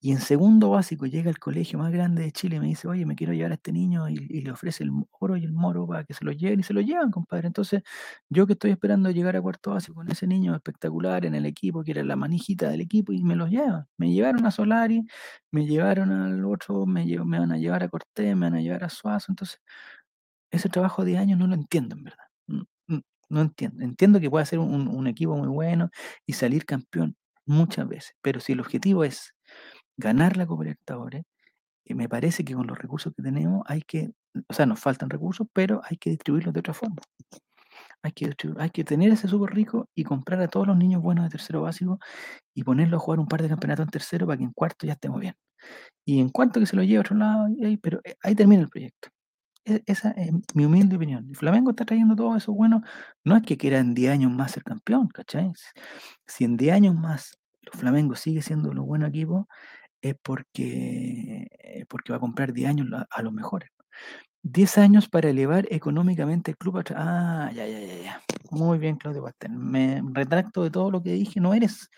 y en segundo básico llega al colegio más grande de Chile y me dice, oye, me quiero llevar a este niño y, le ofrece el oro y el moro para que se lo lleven y se lo llevan, compadre. Entonces, yo que estoy esperando llegar a cuarto básico con ese niño espectacular en el equipo, que era la manijita del equipo, y me los llevan. Me llevaron a Solari, me llevaron al otro, me, lle- me van a llevar a Cortés, me van a llevar a Suazo. Entonces, ese trabajo de años no lo entiendo, en verdad. No entiendo. Entiendo que puede ser un equipo muy bueno y salir campeón muchas veces, pero si el objetivo es ganar la Copa Libertadores, y me parece que con los recursos que tenemos hay que, o sea, nos faltan recursos, pero hay que distribuirlos de otra forma. Hay que, hay que tener ese súper rico y comprar a todos los niños buenos de tercero básico y ponerlos a jugar un par de campeonatos en tercero para que en cuarto ya estemos bien. Y en cuarto que se lo lleve a otro lado, pero eh, ahí termina el proyecto. E- Esa es mi humilde opinión. El Flamengo está trayendo todo eso bueno. No es que quiera en 10 años más ser campeón, ¿cachai? Si en 10 años más los Flamengo sigue siendo los buenos equipos, porque, eh, porque va a comprar 10 años a los mejores. 10 años para elevar económicamente el club. Ah, ya, ya, ya, ya. Muy bien, Claudio Pastén. Me retracto de todo lo que dije. No eres.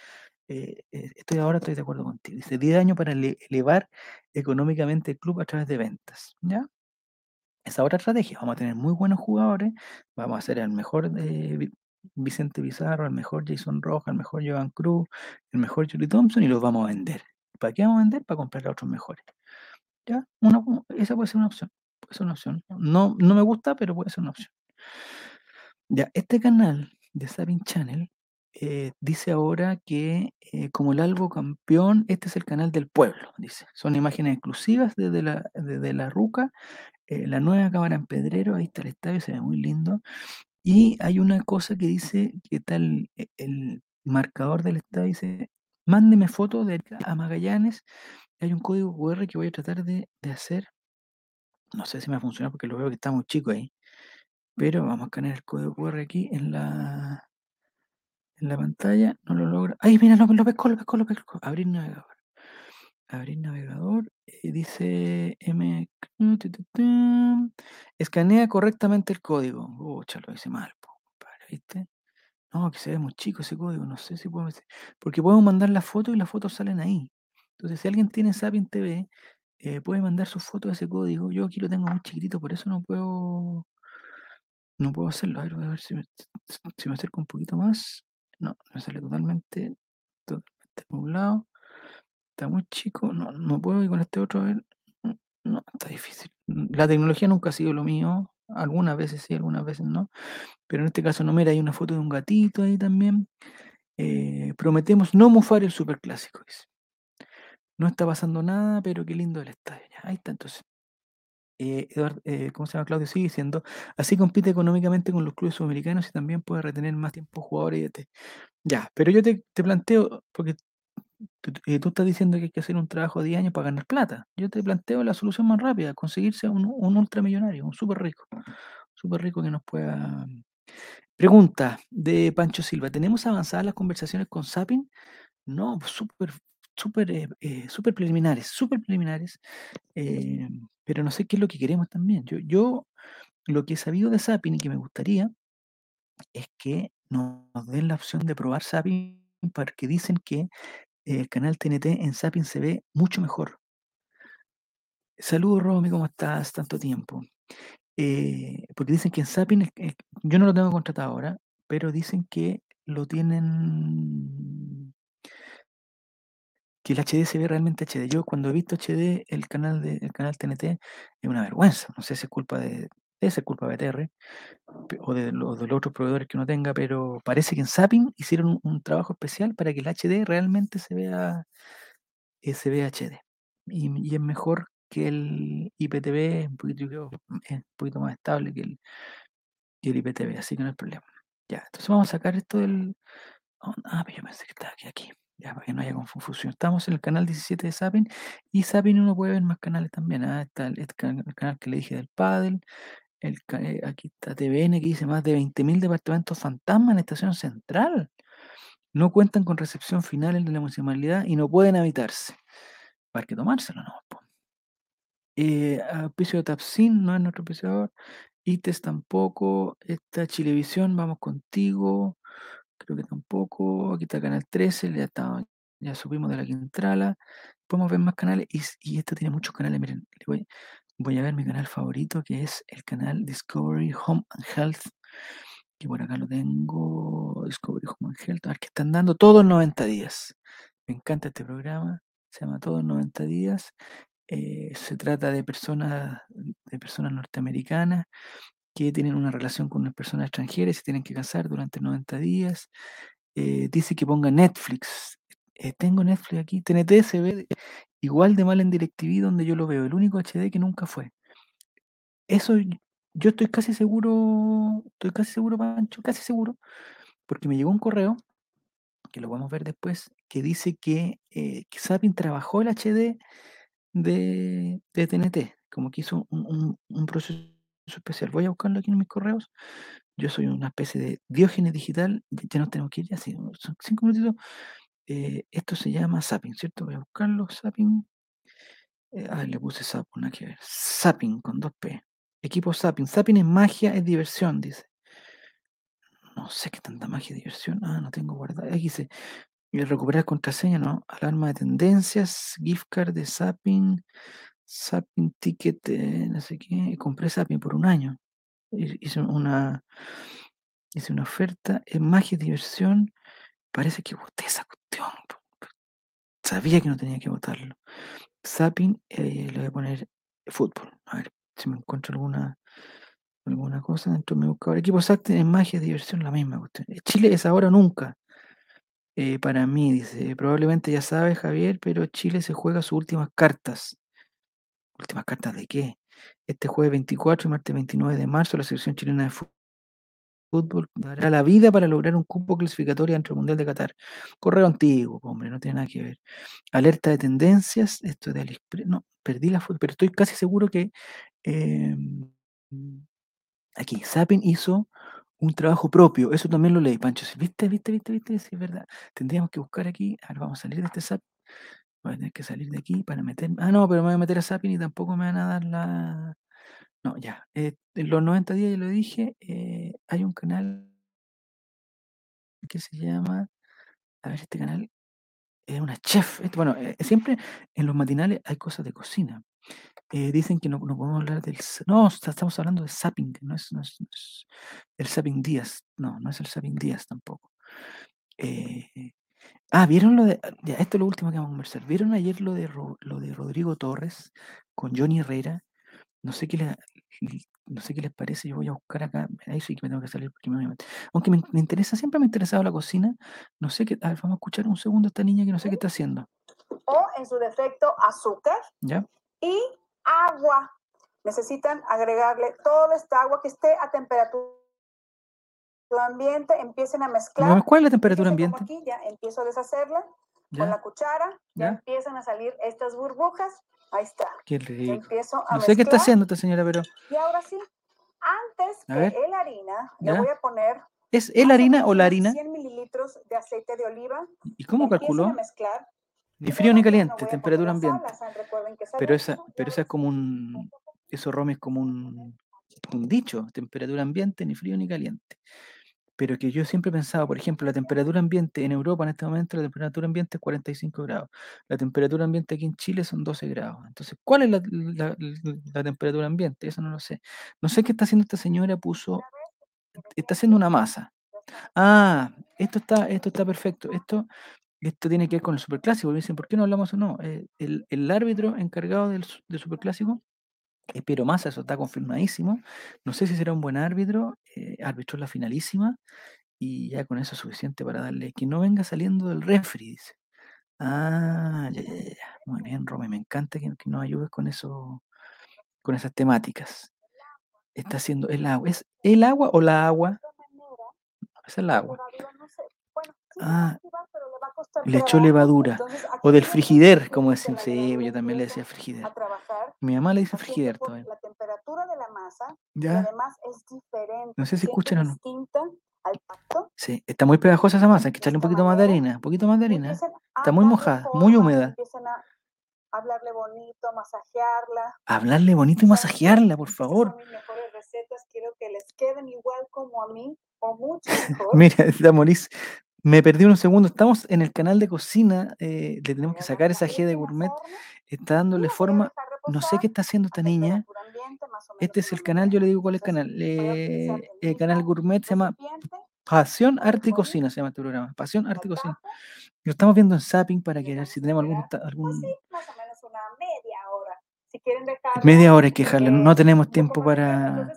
eh, eh, estoy ahora estoy de acuerdo contigo. Dice 10 años para ele- elevar económicamente el club a través de ventas. ¿Ya? Esa otra estrategia. Vamos a tener muy buenos jugadores. Vamos a hacer al mejor Vi- Vicente Pizarro, al mejor Jason Rojas, al mejor Joan Cruz, el mejor Julie Thompson y los vamos a vender. ¿Para qué vamos a vender? Para comprar a otros mejores. ¿Ya? Esa puede ser una opción. Puede ser una opción. No, no me gusta, pero puede ser una opción. Ya, este canal de Sabin Channel eh, dice ahora que eh, como el Albo campeón, este es el canal del pueblo, dice. Son imágenes exclusivas desde la, desde la Ruca, eh, la nueva cámara en Pedrero, ahí está el estadio, se ve muy lindo. Y hay una cosa que dice que el, e- el marcador del estadio, dice, mándeme fotos de a Magallanes. Hay un código QR que voy a tratar de, de hacer. No sé si me va a funcionar porque lo veo que está muy chico ahí. Pero vamos a escanear el código QR aquí en la, en la pantalla, no lo logra. ¡Ay, mira, lo, lo pescó, lo pescó, lo pescó! Abrir navegador. Abrir navegador. eh, dice M. Escanea correctamente el código. Ucha, lo hice mal, ¿viste? No, que se ve muy chico ese código, no sé si puedo... Porque podemos mandar la foto y las fotos salen ahí. Entonces, si alguien tiene Sapin TV, eh, puede mandar su foto de ese código. Yo aquí lo tengo muy chiquitito, por eso no puedo... No puedo hacerlo. A ver, voy a ver si me, si me acerco un poquito más. No, me sale totalmente, totalmente nublado. Está muy chico. No, no puedo ir con este otro. A ver. No, está difícil. La tecnología nunca ha sido lo mío. Algunas veces sí, algunas veces no. Pero en este caso no, mira, hay una foto de un gatito ahí también. Eh, prometemos no mufar el superclásico. dice. No está pasando nada, pero qué lindo el estadio. Ahí está entonces. Eh, Eduard- eh, ¿cómo se llama? Claudio sigue diciendo, así compite económicamente con los clubes sudamericanos y también puede retener más tiempo jugadores y. Ya, pero yo te, te planteo, porque eh, tú estás diciendo que hay que hacer un trabajo de 10 años para ganar plata. Yo te planteo la solución más rápida, conseguirse un, un ultramillonario, un súper rico, súper rico que nos pueda... Pregunta de Pancho Silva, ¿tenemos avanzadas las conversaciones con Sapin? No, pues súper, súper, eh, eh, súper preliminares, súper preliminares, eh, pero no sé qué es lo que queremos también. Yo, yo lo que he sabido de Sapin y que me gustaría es que nos den la opción de probar Sapin porque dicen que el canal TNT en Sapin se ve mucho mejor. Saludos, Romy, ¿cómo estás? Tanto tiempo. Eh, porque dicen que en Sapin, yo no lo tengo contratado ahora, pero dicen que lo tienen, que el HD se ve realmente HD. Yo cuando he visto HD, el canal de, el canal TNT es una vergüenza. No sé si es culpa de, debe culpa de BTR o de, lo- de los otros proveedores que uno tenga, pero parece que en Sapin hicieron un, trabajo especial para que el HD realmente se vea, eh, se vea HD. Y, es mejor que el IPTV, es un poquito, es un poquito más estable que el, IPTV, así que no hay problema. Ya, entonces vamos a sacar esto del... oh, ah, pero yo pensé que estaba aquí, aquí. Ya, para que no haya confusión. Estamos en el canal 17 de Sapin y Sapin uno puede ver más canales también. Ah, está el, can- el canal que le dije del Paddle, el, eh, aquí está TVN que dice más de 20.000 departamentos fantasma en Estación Central. No cuentan con recepción final en la municipalidad y no pueden habitarse. Para que tomárselo, no. Eh, de Tapsin no es nuestro auspiciador. ITES tampoco. Esta Chilevisión, vamos contigo. Creo que tampoco. Aquí está Canal 13, ya, está, ya subimos de la Quintrala. Podemos ver más canales y, y esto tiene muchos canales. Miren, le voy, voy a ver mi canal favorito que es el canal Discovery Home and Health. Que por acá lo tengo. Discovery Home and Health. A ver, que están dando todos 90 días. Me encanta este programa. Se llama Todos 90 días. Eh, se trata de personas, de personas norteamericanas que tienen una relación con unas personas extranjeras y se tienen que casar durante 90 días. Eh, dice que ponga Netflix. Eh, tengo Netflix aquí. TNT se ve igual de mal en DirecTV donde yo lo veo. El único HD que nunca fue. Eso yo estoy casi seguro, estoy casi seguro, Pancho, casi seguro, porque me llegó un correo, que lo vamos a ver después, que dice que, eh, trabajó el HD de, TNT, como que hizo un, proceso especial. Voy a buscarlo aquí en mis correos. Yo soy una especie de diógenes digital. Ya nos tenemos que ir, ya cinco minutitos. Eh, esto se llama Zapping, ¿cierto? Voy a buscarlo, Zapping. Ah, le puse Zap, nada que ver. Zapping con dos P. Equipo Zapping. Zapping es magia, es diversión, dice. No sé qué tanta magia y diversión. Ah, no tengo guardada. Aquí dice, eh, recuperar contraseña, ¿no? Alarma de tendencias, gift card de Zapping, Zapping ticket, no sé qué. Compré Zapping por un año. Hi- Hice una, hice una oferta en magia y diversión. Parece que boté esa Sabía que no tenía que votarlo. Zapping, eh, le voy a poner fútbol. A ver si me encuentro alguna alguna cosa dentro de mi buscador. Equipo Zapping en magia diversión, la misma cuestión. Eh, Chile es ahora o nunca. Eh, para mí, dice, probablemente ya sabes, Javier, pero Chile se juega sus últimas cartas. ¿Últimas cartas de qué? Este jueves 24 y martes 29 de marzo, la selección chilena de fu- fútbol dará la vida para lograr un cupo clasificatorio ante el Mundial de Qatar. Correo antiguo, hombre, no tiene nada que ver. Alerta de tendencias, esto de AliExpress, no, perdí la foto, pero estoy casi seguro que em, aquí, Sapin hizo Un trabajo propio, eso también lo leí, Pancho. ¿Viste, viste, viste, viste? Sí, es verdad. Tendríamos que buscar aquí. Ahora vamos a salir de este SAP. Voy a tener que salir de aquí para meter. Ah, no, pero me voy a meter a Zapping y tampoco me van a dar la. No, ya. eh, en los 90 días, ya lo dije, eh, hay un canal que se llama. A ver, este canal es una chef. bueno, eh, siempre en los matinales hay cosas de cocina. Eh, dicen que no, no podemos hablar del. No, estamos hablando de Zapping, no es, no es, no es el Zapping Díaz. No, no es el Zapping Díaz tampoco. Eh, ah, ¿vieron lo de. Ya, esto es lo último que vamos a conversar. ¿Vieron ayer lo de, lo de Rodrigo Torres con Johnny Herrera? No sé qué le- no sé qué les parece, yo voy a buscar acá, ahí sí que me tengo que salir porque me voy a meter. Aunque me, me interesa, siempre me ha interesado la cocina, no sé qué, a ver, vamos a escuchar un segundo a esta niña que no sé qué está haciendo, o en su defecto azúcar ¿ya? y agua. Necesitan agregarle todo esta agua que esté a temperatura ambiente, empiecen a mezclar. ¿Cuál es la temperatura ambiente? Aquí ya empiezo a deshacerla con ¿Ya? la cuchara, ya, ¿Ya? empiezan a salir estas burbujas. Ahí está. Qué rico. empiezo a No sé qué está mezclar. haciendo esta señora, pero Y ahora sí, antes A que ver. el harina, ¿Ya? le voy a poner ¿es el harina o la harina? 100 mililitros de aceite de oliva. ¿Y cómo calculó? mezclar. Ni frío ni no caliente, poner temperatura la sal, ambiente. la sal, Pero esa, pero esa es como un, eso Romy es como un, un dicho, temperatura ambiente, ni frío ni caliente. Pero que yo siempre he pensado, por ejemplo, la temperatura ambiente en Europa en este momento, la temperatura ambiente es 45 grados. La temperatura ambiente aquí en Chile son 12 grados. Entonces, ¿cuál es la, temperatura ambiente? Eso no lo sé. No sé qué está haciendo esta señora, puso, está haciendo una masa. Ah, esto está, esto está perfecto. Esto, esto tiene que ver con el superclásico. Me dicen, ¿por qué no hablamos o no? Eh, el, árbitro encargado del superclásico es Piero Massa, eso está confirmadísimo. No sé si será un buen árbitro, eh, arbitró la finalísima y ya con eso es suficiente para darle que no venga saliendo del refri, dice. Ah, ya, ya, ya, ya. Muy bien, Rome, me encanta que, que nos ayudes con eso, con esas temáticas. Está haciendo el agua. ¿Es el agua o la agua? Es el agua. Ah, le echó levadura. O del frigider, como decimos. Sí, yo también le decía frigider. Mi mamá le dice frigider todavía. La temperatura de la masa y Ya, además es diferente. no sé si escuchan o no. al tacto. Sí, está muy pegajosa esa masa, hay que echarle un poquito más de harina, un poquito más de harina. a Está muy mojada, muy húmeda. Empiecen a hablarle bonito, masajearla. Hablarle bonito y masajearla, por favor. son mis mejores recetas. Quiero que les queden igual como a mí o mucho mejor. Mira, está Moris, me perdí unos segundos. Estamos en el canal de cocina, eh, le tenemos que sacar esa G de gourmet. Está dándole forma. No sé qué está haciendo esta niña. Este es el canal, yo le digo cuál es el canal. Eh, el canal gourmet se llama Pasión, Arte y Cocina, se llama este programa. Pasión, Arte y Cocina. Lo estamos viendo en Zapping para que ver si tenemos algún, algún media hora. Hay que dejarle. No eh, tenemos tiempo para.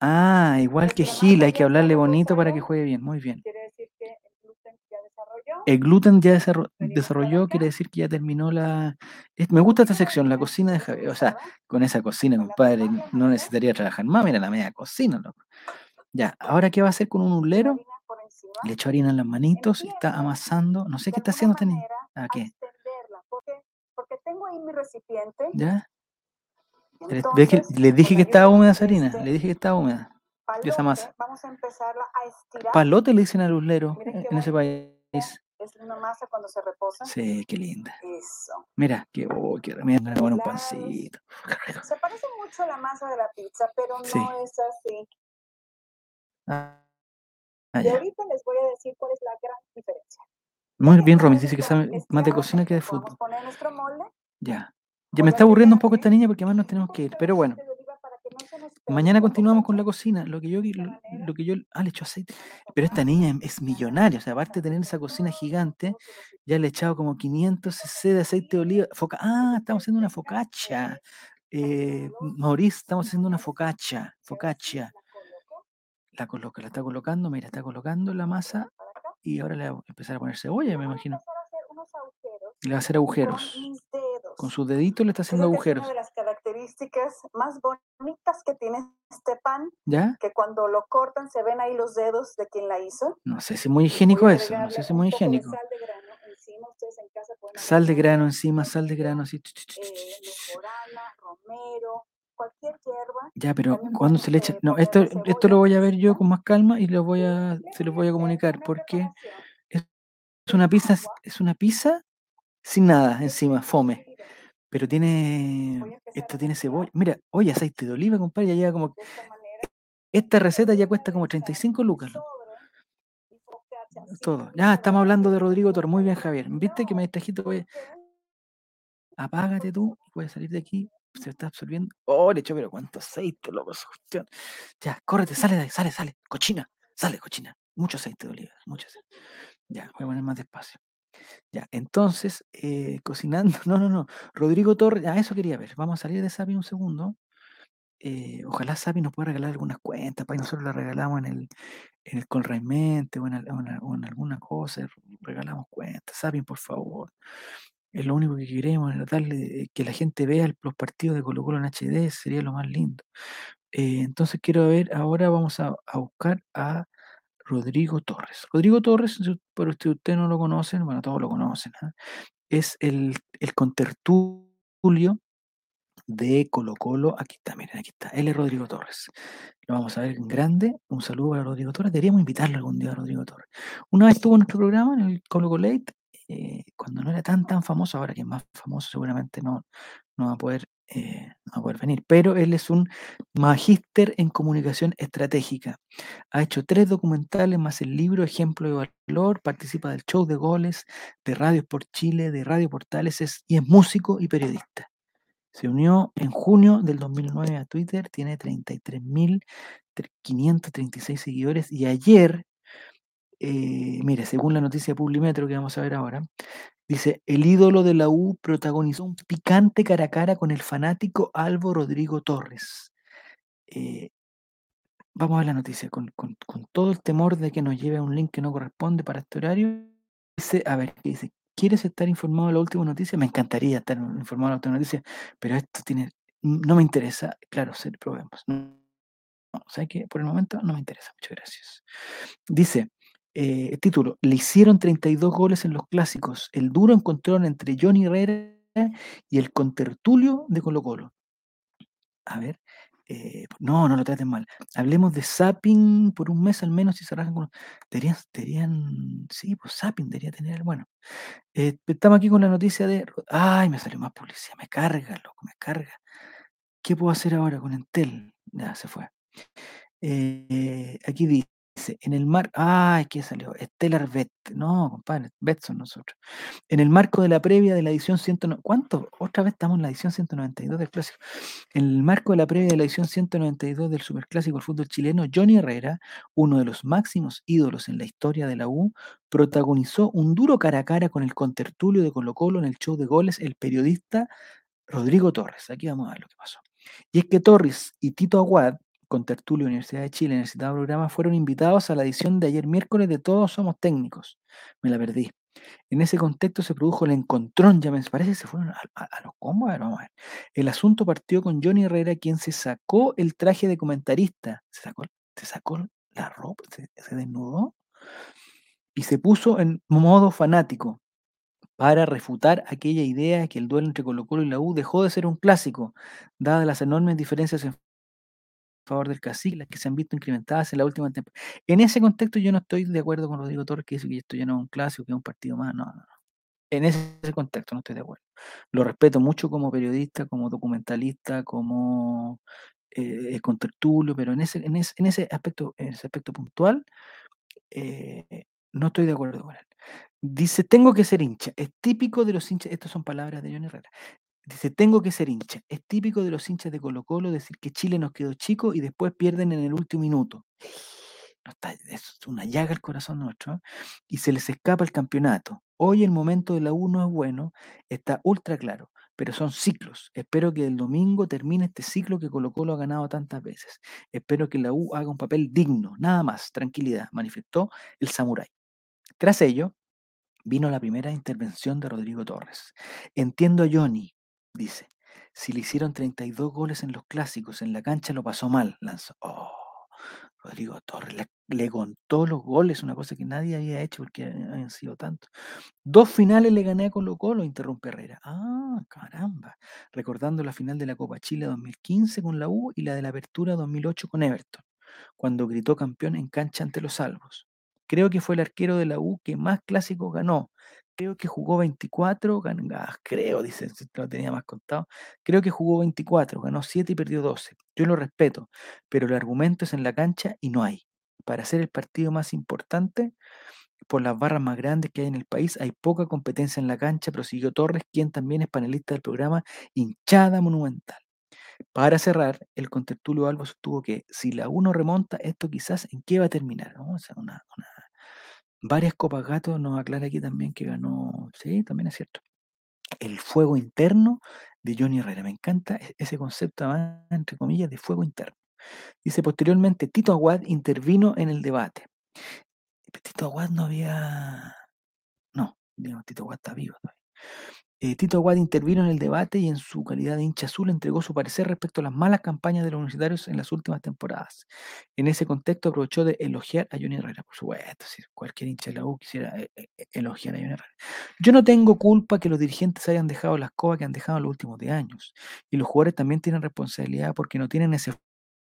Ah, igual que Gil, hay que hablarle bonito para que juegue bien. Muy bien. Quiere decir que el gluten ya desarrolló. El gluten ya desarrolló, quiere decir que ya terminó la... Me gusta esta sección, la cocina de Javier. O sea, con esa cocina, compadre, no necesitaría trabajar más. Mira la media cocina, loco. Ya, ¿ahora qué va a hacer con un ulero? Le echó harina en las manitos está amasando. No sé qué está haciendo manera, ¿A qué? porque, tengo ahí mi recipiente. ¿Ya? Le- ve que- entonces, le dije que estaba húmeda esa harina. este Le dije que estaba húmeda. palote, esa masa. Vamos a empezarla a estirar. Palote le dicen al qué en ese país. Es una masa cuando se reposa. Sí, qué linda. Eso. Mira, qué, oh, qué mira, me un pancito. Se parece mucho a la masa de la pizza, pero Sí. no es así. Ah, ah, Y ahorita les voy a decir cuál es la gran diferencia. Muy bien, Romy, dice que sabe más de cocina que de fútbol. poner nuestro molde. Ya. Ya me está aburriendo un poco esta niña porque además nos tenemos que ir. Pero bueno, mañana continuamos con la cocina. Lo que yo, lo, lo que yo, ah, le echó aceite. Pero esta niña es- millonaria. O sea, aparte de tener esa cocina gigante, ya le he echado como 500 cc de aceite de oliva. Foca, ah, estamos haciendo una focaccia. Eh, Maurice, estamos haciendo una focaccia. Focaccia. La coloca, la está colocando, mira, está colocando la masa y ahora le va a empezar a poner cebolla, me imagino. Y le va a hacer agujeros. Con sus deditos le está haciendo agujeros. Características más bonitas que tiene este pan, ¿Ya? que cuando lo cortan se ven ahí los dedos de quien la hizo. No sé si es muy higiénico Voy eso, no sé si muy higiénico. Sal de grano encima, ustedes en casa pueden Sal de grano encima, sal de grano así. eh, mejorana, romero, cualquier hierba. Ya, pero cuando se le echa. No, esto, esto lo voy a ver yo con más calma y lo voy a, se los voy a comunicar porque es una pizza, es una pizza sin nada encima, fome. Pero tiene, esto tiene cebolla. Mira, oye, aceite de oliva, compadre, ya lleva como. Esta receta ya cuesta como 35 lucas. así Todo. Ya, estamos hablando de Rodrigo Tor. Muy bien, no, Javier. ¿Viste que me distrajiste? Oye, apágate tú, puedes salir de aquí. Se está absorbiendo. Oh, le echó, pero cuánto aceite, loco, esa cuestión. Ya, córrete, sale de ahí, sale, sale. Cochina, sale, cochina. Mucho aceite de oliva, mucho aceite. Ya, voy a poner más despacio. Ya, entonces, eh, cocinando. No, no, no. Rodrigo Torres, a eso quería ver. Vamos a salir de Sapi un segundo. Eh, ojalá Sapi nos pueda regalar algunas cuentas, para nosotros las regalamos en el, en o en, alguna cosa, regalamos cuentas. Sapi, por favor. Es lo único que queremos, es eh, que la gente vea el- los partidos de Colo Colo en HD, sería lo más lindo. Entonces quiero ver, ahora vamos a, a buscar a Rodrigo Torres. Rodrigo Torres, pero si ustedes no lo conocen, bueno, todos lo conocen, ¿ah? es el, el contertulio de Colo Colo. Aquí está, miren, aquí está. Él es Rodrigo Torres. Lo vamos a ver en grande. Un saludo para Rodrigo Torres. Deberíamos invitarlo algún día a Rodrigo Torres. Una vez estuvo en nuestro programa, en el Colo Colate, eh, cuando no era tan, tan famoso, ahora que es más famoso, seguramente no, no va a poder, eh, no va a poder venir. Pero él es un magíster en comunicación estratégica. Ha hecho tres documentales más el libro Ejemplo de Valor, participa del show de goles, de Radio por Chile, de Radio Portales, es- y es músico y periodista. Se unió en junio del 2009 a Twitter, tiene 33.536 seguidores y ayer, eh, mire, según la noticia Publimetro que vamos a ver ahora, dice, el ídolo de la U protagonizó un picante cara a cara con el fanático Albo Rodrigo Torres. Eh, vamos a ver la noticia, con, con- con todo el temor de que nos lleve a un link que no corresponde para este horario. Dice, a ver, ¿qué dice? ¿Quieres estar informado de la última noticia? Me encantaría estar informado de la última noticia, pero esto tiene, no me interesa. Claro, probemos. No, no, ¿sabe qué? Por el momento no me interesa. Muchas gracias. Dice, eh, título, le hicieron 32 goles en los clásicos. El duro encontraron entre Johnny Herrera y el contertulio de Colo Colo. A ver, eh, no, no lo traten mal. Hablemos de Zapping por un mes al menos si se rajan con... Deberían, deberían, sí, pues Zapping debería tener, bueno. Eh, estamos aquí con la noticia de... Ay, me salió más publicidad, me carga, loco, me carga. ¿Qué puedo hacer ahora con Entel? Ya, se fue. Eh, aquí dice, en el mar... Ay, ¿qué salió? Stellar Bet. No, compadre, Bet son nosotros. En el marco de la previa de la edición 109... ¿Cuánto? Otra vez estamos en la edición 192 del Clásico. En el marco de la previa de la edición 192 del Superclásico del fútbol chileno, Johnny Herrera, uno de los máximos ídolos en la historia de la U, protagonizó un duro cara a cara con el contertulio de Colo Colo en el show de goles, el periodista Rodrigo Torres. Aquí vamos a ver lo que pasó. Y es que Torres y Tito Aguad, contertulio Universidad de Chile, en el citado programa, fueron invitados a la edición de ayer miércoles de Todos Somos Técnicos. Me la perdí. En ese contexto se produjo el encontrón, ya me parece que se fueron a, los combos, a ver, vamos a ver. El asunto partió con Johnny Herrera, quien se sacó el traje de comentarista, se sacó, se sacó la ropa, se, desnudó y se puso en modo fanático para refutar aquella idea de que el duelo entre Colo Colo y la U dejó de ser un clásico, dadas las enormes diferencias en favor del cacique, las que se han visto incrementadas en la última temporada. En ese contexto yo no estoy de acuerdo con Rodrigo Torres que dice que esto ya no es un clásico, que es un partido más, no, no, no. En ese contexto no estoy de acuerdo. Lo respeto mucho como periodista, como documentalista, como eh, contertulio, pero en ese, en ese, en ese aspecto, en ese aspecto puntual, eh, no estoy de acuerdo con él. Dice, tengo que ser hincha. Es típico de los hinchas, estas son palabras de Johnny Herrera. Dice, tengo que ser hincha. Es típico de los hinchas de Colo Colo decir que Chile nos quedó chico y después pierden en el último minuto. Es una llaga el corazón nuestro. ¿eh? Y se les escapa el campeonato. Hoy el momento de la U no es bueno, está ultra claro, pero son ciclos. Espero que el domingo termine este ciclo que Colo Colo ha ganado tantas veces. Espero que la U haga un papel digno, nada más, tranquilidad, manifestó el samurái. Tras ello, vino la primera intervención de Rodrigo Torres. Entiendo a Johnny, dice. Si le hicieron 32 goles en los clásicos, en la cancha lo pasó mal, lanzó. Oh, Rodrigo Torres le, le contó los goles, una cosa que nadie había hecho porque habían sido tantos. Dos finales le gané a Colo Colo, interrumpe Herrera. Ah, caramba. Recordando la final de la Copa Chile 2015 con la U y la de la Apertura 2008 con Everton, cuando gritó campeón en cancha ante los salvos. Creo que fue el arquero de la U que más clásicos ganó. Creo que jugó 24, gan- ah, creo, dice, si lo tenía más contado. Creo que jugó 24, ganó 7 y perdió 12. Yo lo respeto, pero el argumento es en la cancha y no hay. Para hacer el partido más importante, por las barras más grandes que hay en el país, hay poca competencia en la cancha, prosiguió Torres, quien también es panelista del programa Hinchada Monumental. Para cerrar, el contertulio Albo sostuvo que si la 1 remonta, esto quizás en qué va a terminar, ¿no? O sea, una, una- varias Copas Gato nos aclara aquí también que ganó, sí, también es cierto. El fuego interno de Johnny Herrera. Me encanta e- ese concepto, entre comillas, de fuego interno. Dice posteriormente, Tito Aguad intervino en el debate. Tito Aguad no había... No, digamos, Tito Aguad está vivo todavía. Eh, Tito Aguad intervino en el debate y en su calidad de hincha azul entregó su parecer respecto a las malas campañas de los universitarios en las últimas temporadas. En ese contexto aprovechó de elogiar a Johnny Herrera, por supuesto, si cualquier hincha de la U quisiera eh, eh, elogiar a Johnny Herrera. Yo no tengo culpa que los dirigentes hayan dejado las cosas que han dejado en los últimos 10 años. Y los jugadores también tienen responsabilidad porque no tienen ese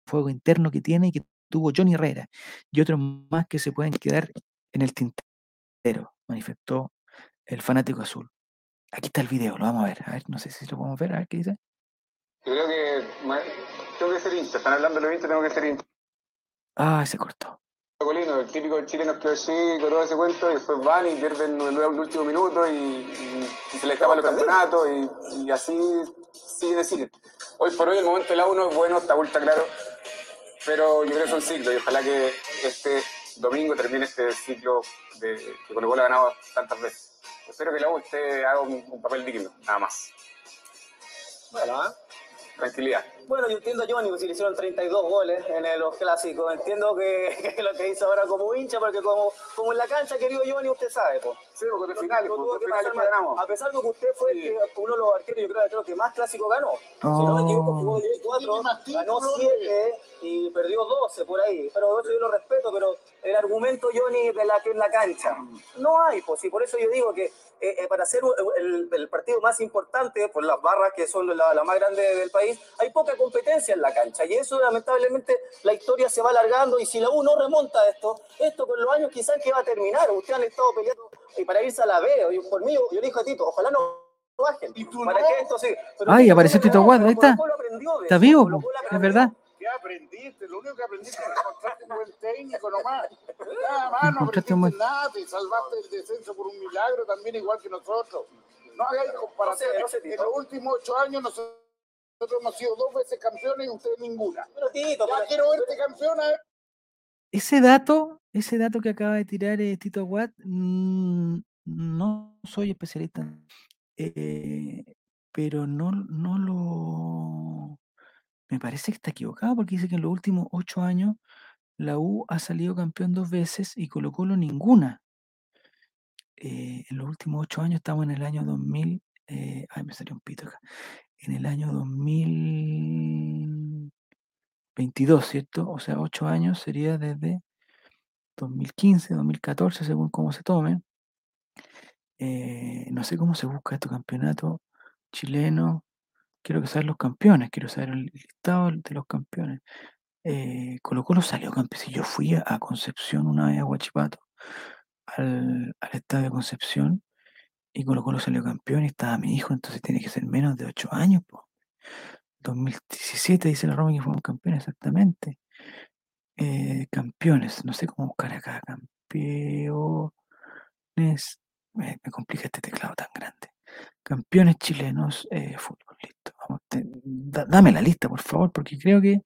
fuego interno que tiene y que tuvo Johnny Herrera y otros más que se pueden quedar en el tintero, manifestó el fanático azul. Aquí está el video, lo vamos a ver. A ver, no sé si lo podemos ver, a ver qué dice. Yo creo que tengo que ser hincha. Están hablando de los hinchas, tengo que ser hincha. Ah, se cortó. Colino, el típico chileno que así, con todo ese cuento, y después van y pierden en el último minuto y, y- y se les escapan los campeonatos y, y así sigue sigue. Hoy por hoy el momento de la 1 es bueno, está ultra claro, pero yo creo que es un ciclo y ojalá que este domingo termine este ciclo de, que Colo Colo ha ganado tantas veces. Espero que la U esté, haga un, un papel digno, nada más. Bueno, ¿ah? Tranquilidad. Bueno, yo entiendo a Johnny, pues, si le hicieron 32 goles en los clásicos. Entiendo que lo que dice ahora como hincha, porque como, como en la cancha, querido Johnny, usted sabe, pues. Sí, porque de finales, porque que que ganamos. A pesar de que usted fue Sí. que- uno de los arqueros, yo creo, creo que más clásicos ganó. Si no me equivoco, jugó 4, ganó 7 y perdió 12 por ahí. Pero eso yo lo respeto, pero el argumento, Johnny, de la que en la cancha, no hay, pues, y por eso yo digo que eh, eh, para hacer el, el partido más importante, por las barras que son la, la más grande del país, hay poca competencia en la cancha. Y eso, lamentablemente, la historia se va alargando. Y si la U no remonta esto, esto con los años quizás que va a terminar. Ustedes han estado peleando y para irse a la B. Yo, por mí, yo le dije a Tito, ojalá no bajen. ¿Para qué esto sí? Pero Ay, apareció Tito Guada, ahí está. Está vivo, es verdad. ¿Qué aprendiste? Lo único que aprendiste es que encontraste un buen técnico nomás. Nada más, no aprendiste buen- nada, te salvaste el descenso por un milagro también igual que nosotros. No hagáis comparaciones. No sé, no sé, en los últimos ocho años nosotros hemos sido dos veces campeones y ustedes ninguna. Pero Tito, Ya pero- quiero verte campeona. Ese dato, ese dato que acaba de tirar eh, Tito Watt, mm, no soy especialista, eh, pero no, no lo... Me parece que está equivocado porque dice que en los últimos ocho años la U ha salido campeón dos veces y Colo Colo ninguna. Eh, en los últimos ocho años estamos en el año 2000, eh, ay, me salió un pito acá, en el año 2022, ¿cierto? O sea, ocho años sería desde 2015, 2014, según cómo se tome. Eh, no sé cómo se busca este campeonato chileno. Quiero saber los campeones, quiero saber el listado de los campeones. Eh, Colo salió campeón. Si yo fui a Concepción una vez a Huachipato, al, al estadio de Concepción, y Colo Colo salió campeón y estaba mi hijo, entonces tiene que ser menos de 8 años. po. 2017 dice la Roma que fuimos campeones, exactamente. Eh, campeones, no sé cómo buscar acá. Campeones. Me, complica este teclado tan grande. Campeones chilenos, eh, fútbol, listo. Dame la lista, por favor, porque creo que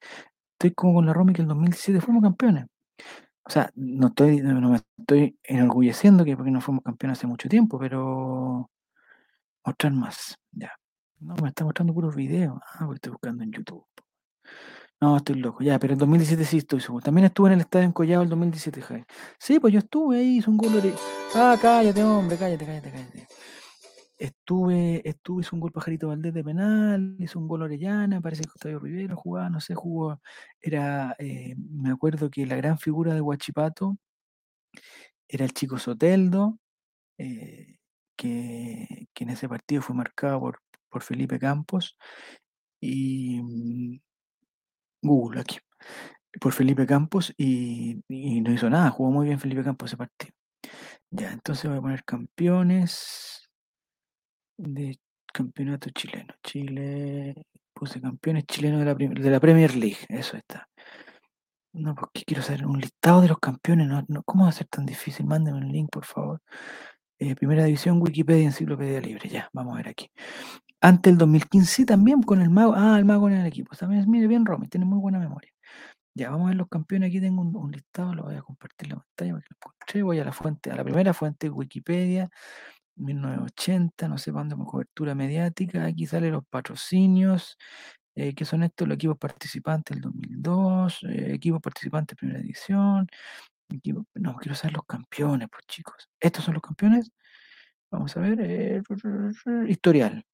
estoy como con la Roma que el 2017 fuimos campeones. O sea, no estoy, no, me estoy enorgulleciendo que porque no fuimos campeones hace mucho tiempo, pero mostrar más, ya. No, me está mostrando puros videos. Ah, porque estoy buscando en YouTube. No, estoy loco, ya, pero el 2017 sí estoy seguro. También estuve en el estadio en Collado el 2017, Javi. Sí, pues yo estuve ahí, hice un gol. de- Ah, cállate, hombre, cállate, cállate, cállate. Estuve, estuve, hizo un gol Pajarito Valdés de penal, hizo un gol Orellana, parece que Octavio Rivero jugaba, no sé, jugó, era, eh, me acuerdo que la gran figura de Huachipato era el chico Soteldo, eh, que, que en ese partido fue marcado por, por Felipe Campos y mm, Google aquí, por Felipe Campos y, y no hizo nada, jugó muy bien Felipe Campos ese partido. Ya, entonces voy a poner campeones de campeonato chileno. Chile, puse campeones chilenos de la, de la Premier League, eso está. No, porque quiero saber un listado de los campeones, no, no, ¿cómo va a ser tan difícil? Mándame un link, por favor. Eh, primera división, Wikipedia, Enciclopedia Libre, ya, vamos a ver aquí. Ante el 2015 sí, también con el mago, ah, el mago en el equipo, también, mire bien Romy, tiene muy buena memoria. Ya, vamos a ver los campeones, aquí tengo un, listado, lo voy a compartir la pantalla voy a la fuente, a la primera fuente, Wikipedia, 1980, no sé dónde, con cobertura mediática, aquí salen los patrocinios, eh, que son estos los equipos participantes del 2002, eh, equipos participantes primera edición, no, quiero saber los campeones, pues chicos. ¿Estos son los campeones? Vamos a ver, eh, historial.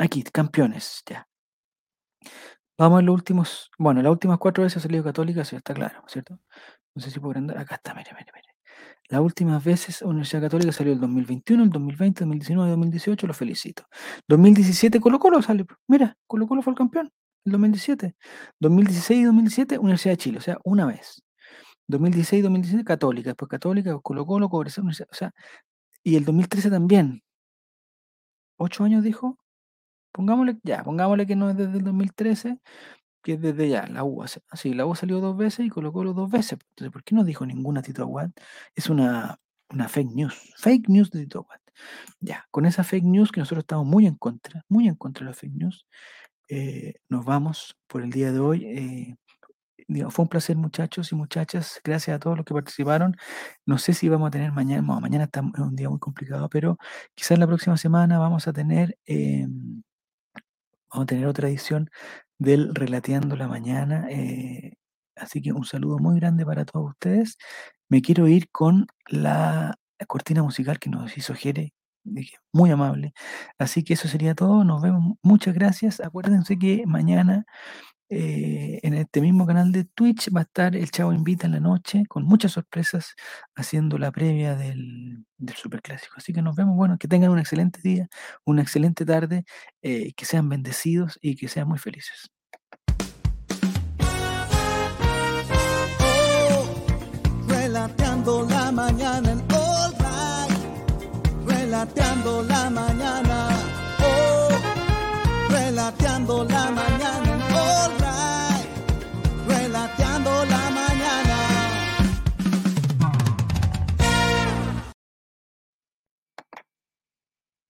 Aquí, campeones, ya. Vamos a los últimos, bueno, las últimas cuatro veces ha salido Católica, eso está claro, ¿cierto? No sé si puedo agrandar, acá está, mire, mire, mire. Las últimas veces Universidad Católica salió el 2021, el 2020, 2019, 2018, lo felicito. 2017 Colo Colo sale, mira, Colo Colo fue el campeón, el 2017. 2016 y 2017 Universidad de Chile, o sea, una vez. 2016 y 2017 Católica, después Católica, Colo Colo, Cobresal, Universidad, o sea, y el 2013 también. ¿Ocho años dijo? Pongámosle, ya, pongámosle que no es desde el 2013, que es desde ya, la U. Sí, la U salió dos veces y colocó los dos veces. Entonces, ¿por qué no dijo ninguna Tito Aguad? Es una, una fake news. Fake news de Tito Aguad. Ya, con esa fake news que nosotros estamos muy en contra, muy en contra de la fake news, eh, nos vamos por el día de hoy. eh, fue un placer, muchachos y muchachas. Gracias a todos los que participaron. No sé si vamos a tener mañana, no, mañana está, es un día muy complicado, pero quizás la próxima semana vamos a tener, em, vamos a tener otra edición del Relateando la Mañana. eh, así que un saludo muy grande para todos ustedes. Me quiero ir con la cortina musical que nos hizo Jere, muy amable. Así que eso sería todo. Nos vemos. Muchas gracias. Acuérdense que mañana eh, en este mismo canal de Twitch va a estar el Chavo Invita en la noche con muchas sorpresas haciendo la previa del, del Superclásico. Así que nos vemos. Bueno, que tengan un excelente día, una excelente tarde, eh, que sean bendecidos y que sean muy felices. Relateando la mañana en All Right. Relateando la mañana.